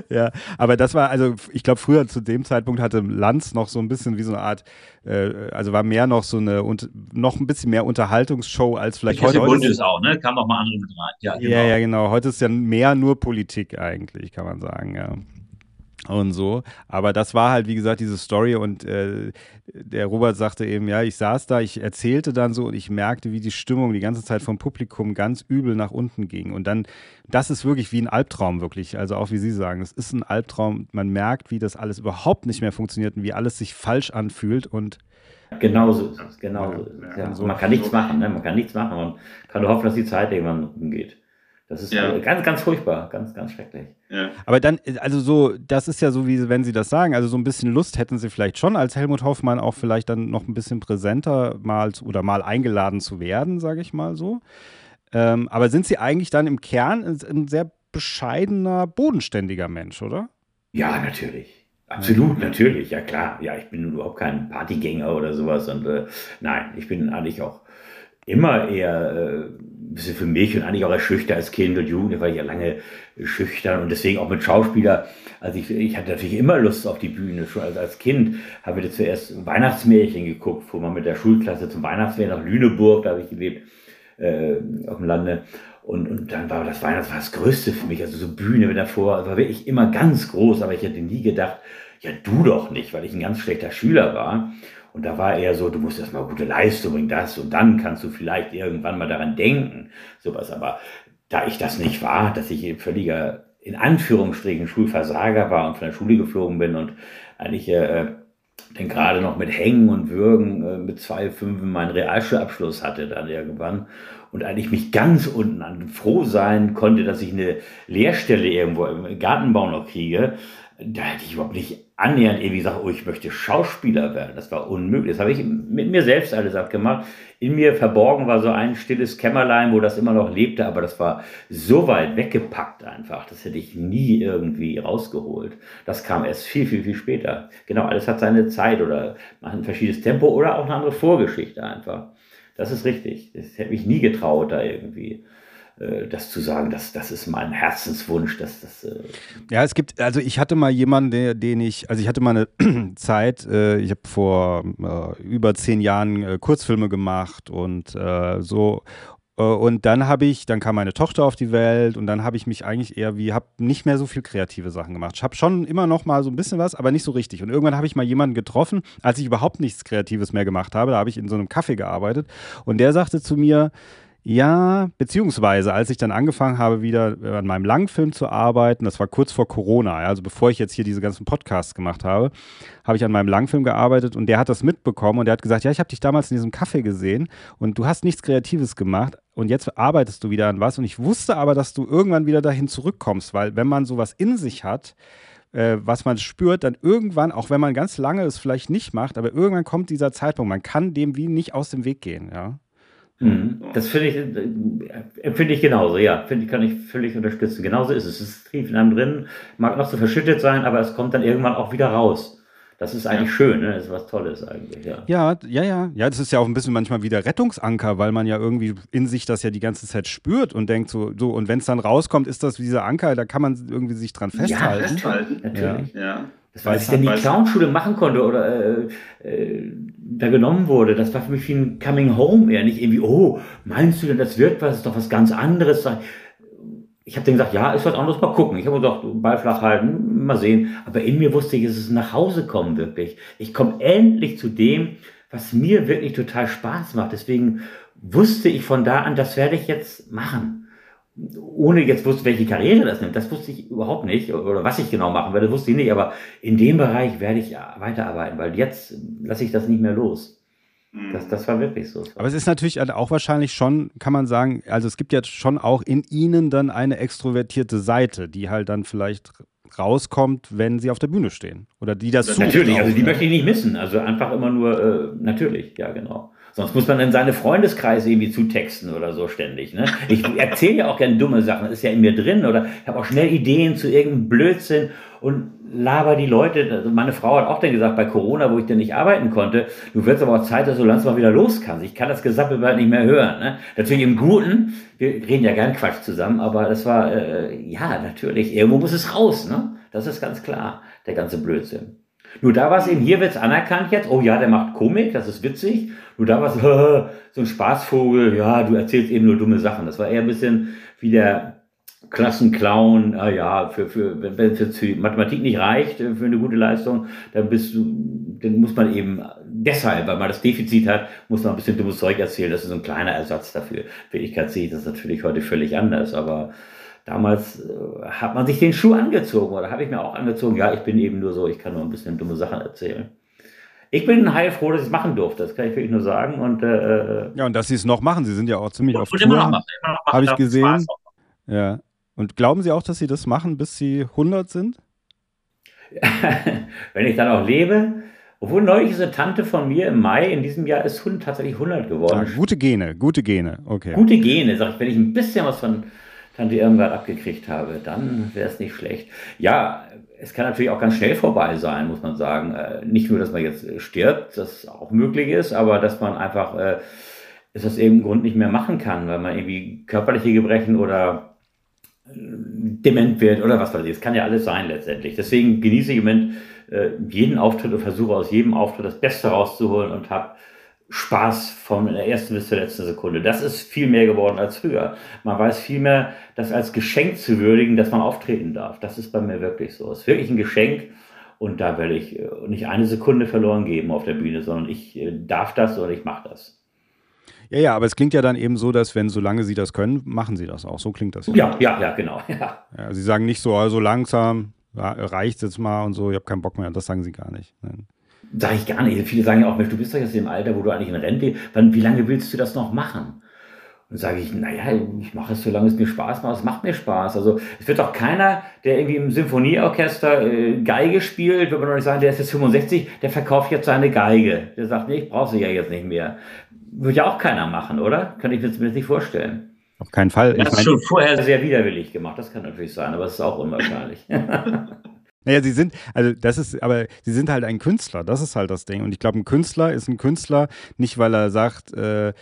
ja, aber das war, also ich glaube, früher zu dem Zeitpunkt hatte Lanz noch so ein bisschen wie so eine Art, äh, also war mehr noch so eine, und noch ein bisschen mehr Unterhaltungsshow als vielleicht heute. Bunt ist auch, ne? Kam noch mal andere mit rein. Ja, genau. ja, ja, genau. Heute ist ja mehr nur Politik eigentlich, kann man sagen, ja und so. Aber das war halt, wie gesagt, diese Story und äh, der Robert sagte eben, ja, ich saß da, ich erzählte dann so und ich merkte, wie die Stimmung die ganze Zeit vom Publikum ganz übel nach unten ging. Und dann, das ist wirklich wie ein Albtraum, wirklich. Also auch wie Sie sagen, es ist ein Albtraum. Man merkt, wie das alles überhaupt nicht mehr funktioniert und wie alles sich falsch anfühlt und Genauso ist es, genauso ist es. Ja. Man kann nichts machen, ne? man kann nichts machen und kann nur hoffen, dass die Zeit irgendwann umgeht. Das ist ja. ganz, ganz furchtbar, ganz, ganz schrecklich. Ja. Aber dann, also so, das ist ja so, wie wenn Sie das sagen, also so ein bisschen Lust hätten Sie vielleicht schon als Helmut Hoffmann auch vielleicht dann noch ein bisschen präsenter mal oder mal eingeladen zu werden, sage ich mal so. Ähm, aber sind Sie eigentlich dann im Kern ein sehr bescheidener, bodenständiger Mensch, oder? Ja, natürlich. Absolut, natürlich, ja klar. Ja, ich bin überhaupt kein Partygänger oder sowas. Und äh, nein, ich bin eigentlich auch immer eher äh, für mich und eigentlich auch als schüchtern als Kind und Jugend, war ich ja lange schüchtern und deswegen auch mit Schauspieler. Also ich, ich hatte natürlich immer Lust auf die Bühne. Schon als, als Kind habe ich zuerst Weihnachtsmärchen geguckt, wo man mit der Schulklasse zum Weihnachtsmärchen nach Lüneburg, da habe ich gelebt, äh, auf dem Lande. Und, und dann war das Weihnachtsfest das Größte für mich, also so Bühne davor, also war wirklich immer ganz groß, aber ich hätte nie gedacht, ja du doch nicht, weil ich ein ganz schlechter Schüler war. Und da war eher so, du musst erstmal gute Leistung bringen, das und dann kannst du vielleicht irgendwann mal daran denken, sowas. Aber da ich das nicht war, dass ich völliger, in Anführungsstrichen, Schulversager war und von der Schule geflogen bin und eigentlich äh, dann gerade noch mit Hängen und Würgen äh, mit zwei Fünfen meinen Realschulabschluss hatte dann irgendwann und eigentlich mich ganz unten an froh sein konnte, dass ich eine Lehrstelle irgendwo im Gartenbau noch kriege, da hätte ich überhaupt nicht annähernd irgendwie gesagt, oh, ich möchte Schauspieler werden. Das war unmöglich. Das habe ich mit mir selbst alles gemacht. In mir verborgen war so ein stilles Kämmerlein, wo das immer noch lebte, aber das war so weit weggepackt einfach. Das hätte ich nie irgendwie rausgeholt. Das kam erst viel, viel, viel später. Genau, alles hat seine Zeit oder macht ein verschiedenes Tempo oder auch eine andere Vorgeschichte einfach. Das ist richtig. Das hätte mich nie getraut, da irgendwie das zu sagen, das, das ist mein Herzenswunsch. Dass das, äh ja, es gibt, also ich hatte mal jemanden, der, den ich, also ich hatte mal eine Zeit, äh, ich habe vor äh, über zehn Jahren äh, Kurzfilme gemacht und äh, so. Und dann habe ich, dann kam meine Tochter auf die Welt und dann habe ich mich eigentlich eher wie, habe nicht mehr so viel kreative Sachen gemacht. Ich habe schon immer noch mal so ein bisschen was, aber nicht so richtig. Und irgendwann habe ich mal jemanden getroffen, als ich überhaupt nichts Kreatives mehr gemacht habe. Da habe ich in so einem Café gearbeitet und der sagte zu mir, ja, beziehungsweise als ich dann angefangen habe, wieder an meinem Langfilm zu arbeiten, das war kurz vor Corona, also bevor ich jetzt hier diese ganzen Podcasts gemacht habe, habe ich an meinem Langfilm gearbeitet und der hat das mitbekommen und der hat gesagt, ja, ich habe dich damals in diesem Café gesehen und du hast nichts Kreatives gemacht und jetzt arbeitest du wieder an was und ich wusste aber, dass du irgendwann wieder dahin zurückkommst, weil wenn man sowas in sich hat, äh, was man spürt, dann irgendwann, auch wenn man ganz lange es vielleicht nicht macht, aber irgendwann kommt dieser Zeitpunkt, man kann dem wie nicht aus dem Weg gehen, ja. Mhm. Das finde ich, äh, empfinde ich genauso, ja. Finde ich, kann ich völlig unterstützen. Genauso ist es. Es ist tief in einem drin, mag noch so verschüttet sein, aber es kommt dann irgendwann auch wieder raus. Das ist eigentlich ja. schön, ne? Das ist was Tolles eigentlich, ja. Ja, ja, ja. Ja, das ist ja auch ein bisschen manchmal wieder Rettungsanker, weil man ja irgendwie in sich das ja die ganze Zeit spürt und denkt so, so und wenn es dann rauskommt, ist das wie dieser Anker, da kann man irgendwie sich dran festhalten. Ja, festhalten, natürlich. Ja. ja. Als ich denn die Clownschule machen konnte oder äh, äh, da genommen wurde, das war für mich wie ein Coming Home eher nicht irgendwie, oh, meinst du denn, das wird was, ist doch was ganz anderes. Ich habe dann gesagt, ja, ist was anderes, mal gucken. Ich habe gesagt, Ball flach halten, mal sehen. Aber in mir wusste ich, es ist nach Hause kommen wirklich. Ich komme endlich zu dem, was mir wirklich total Spaß macht. Deswegen wusste ich von da an, das werde ich jetzt machen ohne jetzt wusste, welche Karriere das nimmt, das wusste ich überhaupt nicht. Oder was ich genau machen werde, wusste ich nicht. Aber in dem Bereich werde ich weiterarbeiten, weil jetzt lasse ich das nicht mehr los. Mhm. Das, das war wirklich so. Aber es ist natürlich auch wahrscheinlich schon, kann man sagen, also es gibt ja schon auch in Ihnen dann eine extrovertierte Seite, die halt dann vielleicht rauskommt, wenn Sie auf der Bühne stehen. Oder die das, das Natürlich, also die möchte ich nicht missen. Also einfach immer nur, äh, natürlich, ja genau. Sonst muss man in seine Freundeskreise irgendwie zutexten oder so ständig. Ne? Ich erzähle ja auch gerne dumme Sachen, das ist ja in mir drin. Oder ich habe auch schnell Ideen zu irgendeinem Blödsinn und laber die Leute. Also meine Frau hat auch dann gesagt, bei Corona, wo ich dann nicht arbeiten konnte, du wirst aber auch Zeit, dass du langsam mal wieder los kannst. Ich kann das Gesappel bald nicht mehr hören. Ne? Natürlich im Guten, wir reden ja gern Quatsch zusammen, aber das war, äh, ja, natürlich, irgendwo muss es raus. Ne? Das ist ganz klar, der ganze Blödsinn. Nur da war es eben, hier wird es anerkannt jetzt, oh ja, der macht Komik, das ist witzig. Nur da war es so ein Spaßvogel, ja, du erzählst eben nur dumme Sachen. Das war eher ein bisschen wie der Klassenclown, ah ja, für, für, wenn es jetzt für Mathematik nicht reicht, äh, für eine gute Leistung, dann bist du, dann muss man eben deshalb, weil man das Defizit hat, muss man ein bisschen dummes Zeug erzählen. Das ist so ein kleiner Ersatz dafür. Wirklichkeit sehe ich das natürlich heute völlig anders, aber damals äh, hat man sich den Schuh angezogen oder habe ich mir auch angezogen. Ja, ich bin eben nur so, ich kann nur ein bisschen dumme Sachen erzählen. Ich bin heilfroh, dass ich es machen durfte. Das kann ich wirklich nur sagen. Und, äh, äh ja, und dass Sie es noch machen. Sie sind ja auch ziemlich auf Tour. Habe ich gesehen. Ja. Und glauben Sie auch, dass Sie das machen, bis Sie 100 sind? Wenn ich dann auch lebe. Obwohl neulich ist eine Tante von mir im Mai in diesem Jahr ist tatsächlich 100 geworden. Ja, gute Gene, gute Gene, okay. Gute Gene, sag ich. Wenn ich ein bisschen was von Tante Irmgard abgekriegt habe, dann wäre es nicht schlecht. Ja, es kann natürlich auch ganz schnell vorbei sein, muss man sagen. Äh, nicht nur, dass man jetzt äh, stirbt, das auch möglich ist, aber dass man einfach äh, es aus irgendeinem Grund nicht mehr machen kann, weil man irgendwie körperliche Gebrechen oder äh, dement wird oder was weiß ich. Es kann ja alles sein letztendlich. Deswegen genieße ich im Moment jeden Auftritt und versuche aus jedem Auftritt das Beste rauszuholen und habe Spaß von der ersten bis zur letzten Sekunde. Das ist viel mehr geworden als früher. Man weiß viel mehr, das als Geschenk zu würdigen, dass man auftreten darf. Das ist bei mir wirklich so. Es ist wirklich ein Geschenk und da werde ich äh, nicht eine Sekunde verloren geben auf der Bühne, sondern ich äh, darf das und ich mache das. Ja, ja, aber es klingt ja dann eben so, dass wenn solange Sie das können, machen Sie das auch. So klingt das ja. Ja, ja, ja genau. Ja. ja Sie sagen nicht so, also langsam, reicht jetzt mal und so, ich habe keinen Bock mehr. Das sagen Sie gar nicht. Nein. Sag ich gar nicht. Viele sagen ja auch, Mensch, du bist doch jetzt im Alter, wo du eigentlich in Rente, wann, wie lange willst du das noch machen? Und sage ich, naja, ich mache es, solange es mir Spaß macht. Es macht mir Spaß. Also es wird doch keiner, der irgendwie im Symphonieorchester äh, Geige spielt, würde man doch nicht sagen, der ist jetzt 65, der verkauft jetzt seine Geige. Der sagt, nee, ich brauche sie ja jetzt nicht mehr. Würde ja auch keiner machen, oder? Kann ich mir zumindest nicht vorstellen. Auf keinen Fall. Das ist schon vorher sehr widerwillig gemacht. Das kann natürlich sein, aber es ist auch unwahrscheinlich. Naja, sie sind, also das ist, aber sie sind halt ein Künstler, das ist halt das Ding. Und ich glaube, ein Künstler ist ein Künstler, nicht weil er sagt, äh,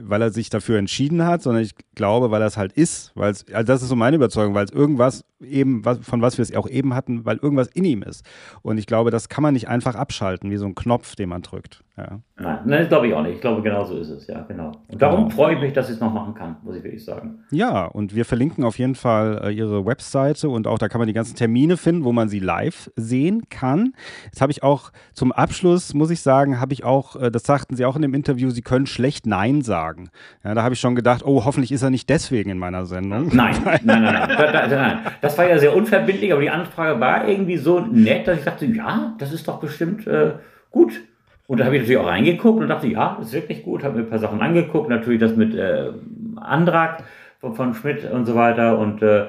weil er sich dafür entschieden hat, sondern ich glaube, weil er es halt ist, weil es, also das ist so meine Überzeugung, weil es irgendwas eben, was, von was wir es auch eben hatten, weil irgendwas in ihm ist. Und ich glaube, das kann man nicht einfach abschalten, wie so ein Knopf, den man drückt. Ja. Nein, das glaube ich auch nicht. Ich glaube, genau so ist es, ja, genau. Und darum genau. freue ich mich, dass ich es noch machen kann, muss ich wirklich sagen. Ja, und wir verlinken auf jeden Fall äh, ihre Webseite und auch da kann man die ganzen Termine finden, wo man sie live sehen kann. Jetzt habe ich auch zum Abschluss, muss ich sagen, habe ich auch, äh, das sagten sie auch in dem Interview, sie können schlecht Nein sagen. Ja, da habe ich schon gedacht, oh, hoffentlich ist er nicht deswegen in meiner Sendung. Nein, nein, nein, nein. nein. Das war ja sehr unverbindlich, aber die Anfrage war irgendwie so nett, dass ich dachte, ja, das ist doch bestimmt äh, gut. Und da habe ich natürlich auch reingeguckt und dachte, ja, das ist wirklich gut, habe mir ein paar Sachen angeguckt, natürlich das mit äh, Antrag von, von, Schmidt und so weiter. Und äh,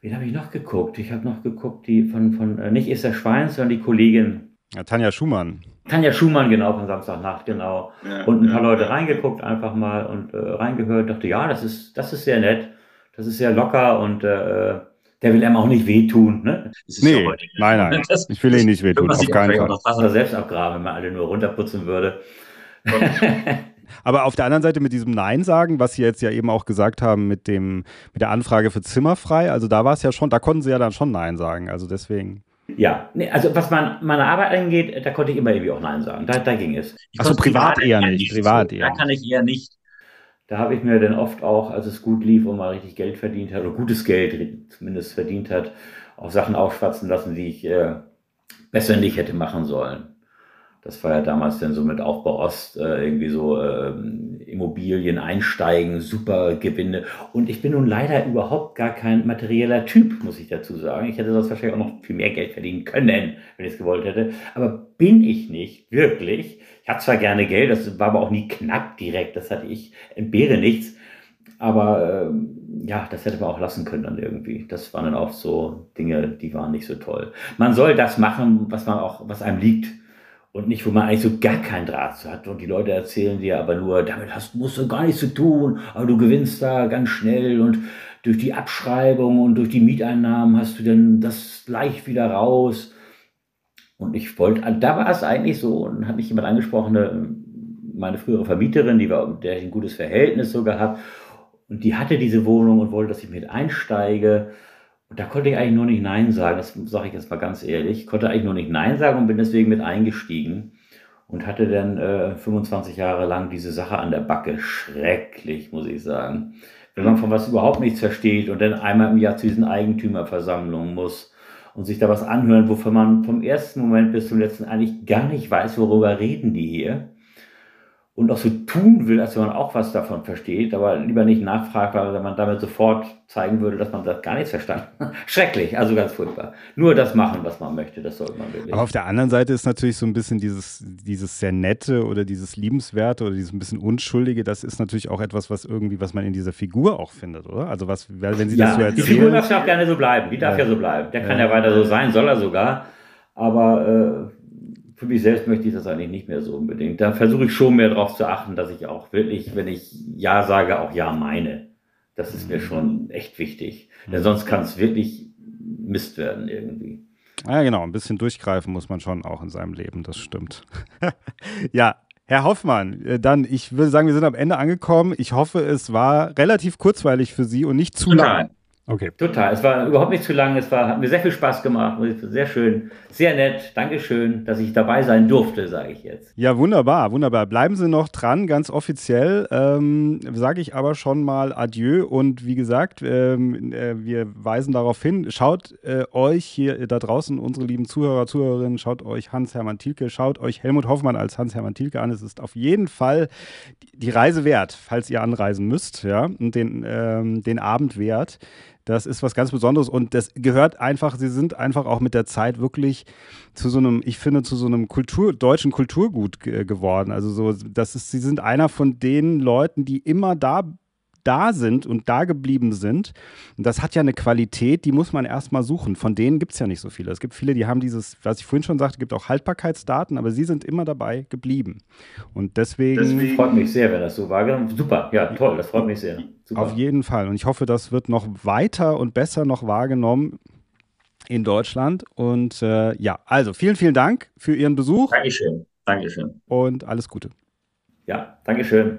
wen habe ich noch geguckt? Ich habe noch geguckt, die von, von äh, nicht ist der Schwein, sondern die Kollegin. Ja, Tanja Schumann. Tanja Schumann, genau, von Samstagnacht, genau. Ja, und ein paar ja. Leute reingeguckt einfach mal und äh, reingehört, dachte, ja, das ist, das ist sehr nett, das ist sehr locker und äh, der will einem auch nicht wehtun. Ne? nee, ja nein, nein. Das, ich will ihn nicht wehtun, auf keinen Fall. Auch Wasser selbst abgraben, wenn man alle nur runterputzen würde. Aber auf der anderen Seite mit diesem Nein sagen, was Sie jetzt ja eben auch gesagt haben mit dem mit der Anfrage für Zimmerfrei, also da war es ja schon, da konnten Sie ja dann schon Nein sagen, also deswegen. Ja, nee, also was mein, meine Arbeit angeht, da konnte ich immer irgendwie auch Nein sagen. Da, da ging es. Achso, privat, privat eher nicht. Privat so. eher. Da kann ich eher nicht da habe ich mir dann oft auch, als es gut lief und mal richtig Geld verdient hat, oder gutes Geld zumindest verdient hat, auch Sachen aufschwatzen lassen, die ich äh, besser nicht hätte machen sollen. Das war ja damals dann so mit Aufbau Ost, äh, irgendwie so äh, Immobilien einsteigen, super Gewinne. Und ich bin nun leider überhaupt gar kein materieller Typ, muss ich dazu sagen. Ich hätte sonst wahrscheinlich auch noch viel mehr Geld verdienen können, wenn ich es gewollt hätte. Aber bin ich nicht, wirklich. Ich hatte zwar gerne Geld, das war aber auch nie knapp direkt, das hatte ich, entbehre nichts. Aber äh, ja, das hätte man auch lassen können dann irgendwie. Das waren dann auch so Dinge, die waren nicht so toll. Man soll das machen, was man auch, was einem liegt und nicht, wo man eigentlich so gar keinen Draht zu hat. Und die Leute erzählen dir aber nur, damit hast, musst du gar nichts zu tun, aber du gewinnst da ganz schnell und durch die Abschreibung und durch die Mieteinnahmen hast du dann das leicht wieder raus. Und ich wollte, da war es eigentlich so, und hat mich jemand angesprochen, meine frühere Vermieterin, die war, der ich ein gutes Verhältnis so gehabt, und die hatte diese Wohnung und wollte, dass ich mit einsteige. Und da konnte ich eigentlich nur nicht Nein sagen, das sage ich jetzt mal ganz ehrlich. Ich konnte eigentlich nur nicht Nein sagen und bin deswegen mit eingestiegen und hatte dann äh, 25 Jahre lang diese Sache an der Backe. Schrecklich, muss ich sagen. Wenn man von was überhaupt nichts versteht und dann einmal im Jahr zu diesen Eigentümerversammlungen muss und sich da was anhören, wovon man vom ersten Moment bis zum letzten eigentlich gar nicht weiß, worüber reden die hier. Und auch so tun will, als wenn man auch was davon versteht, aber lieber nicht nachfragt, weil man damit sofort zeigen würde, dass man das gar nichts verstanden hat. Schrecklich, also ganz furchtbar. Nur das machen, was man möchte, das sollte man wirklich. Aber auf der anderen Seite ist natürlich so ein bisschen dieses, dieses sehr nette oder dieses liebenswerte oder dieses ein bisschen unschuldige, das ist natürlich auch etwas, was irgendwie, was man in dieser Figur auch findet, oder? Also was, wenn sie ja, das so erzählen. Die Figur darf ja auch gerne so bleiben, die darf ja, ja so bleiben. Der kann ja. ja weiter so sein, soll er sogar. Aber äh, für mich selbst möchte ich das eigentlich nicht mehr so unbedingt. Da versuche ich schon mehr darauf zu achten, dass ich auch wirklich, wenn ich Ja sage, auch Ja meine. Das ist mir mhm. schon echt wichtig. Denn mhm. sonst kann es wirklich Mist werden irgendwie. Ja, genau. Ein bisschen durchgreifen muss man schon auch in seinem Leben. Das stimmt. ja, Herr Hoffmann, äh, dann, ich würde sagen, wir sind am Ende angekommen. Ich hoffe, es war relativ kurzweilig für Sie und nicht zu Total. lang. Okay. Total. Es war überhaupt nicht zu lang. Es war, hat mir sehr viel Spaß gemacht. Sehr schön. Sehr nett. Dankeschön, dass ich dabei sein durfte, sage ich jetzt. Ja, wunderbar, wunderbar. Bleiben Sie noch dran, ganz offiziell. Ähm, sage ich aber schon mal Adieu. Und wie gesagt, ähm, äh, wir weisen darauf hin, schaut äh, euch hier da draußen, unsere lieben Zuhörer, Zuhörerinnen, schaut euch Hans-Hermann Thielke, schaut euch Helmut Hoffmann als Hans-Hermann Thielke an. Es ist auf jeden Fall die Reise wert, falls ihr anreisen müsst, ja, und den, ähm, den Abend wert. Das ist was ganz Besonderes und das gehört einfach, sie sind einfach auch mit der Zeit wirklich zu so einem, ich finde, zu so einem Kultur, deutschen Kulturgut geworden. Also so, das ist, sie sind einer von den Leuten, die immer da da sind und da geblieben sind. Und das hat ja eine Qualität, die muss man erstmal suchen. Von denen gibt es ja nicht so viele. Es gibt viele, die haben dieses, was ich vorhin schon sagte, gibt auch Haltbarkeitsdaten, aber sie sind immer dabei geblieben. Und deswegen. Das freut mich sehr, wenn das so wahrgenommen Super, ja, toll, das freut mich sehr. Super. Auf jeden Fall. Und ich hoffe, das wird noch weiter und besser noch wahrgenommen in Deutschland. Und äh, ja, also vielen, vielen Dank für Ihren Besuch. Dankeschön. Dankeschön. Und alles Gute. Ja, Dankeschön.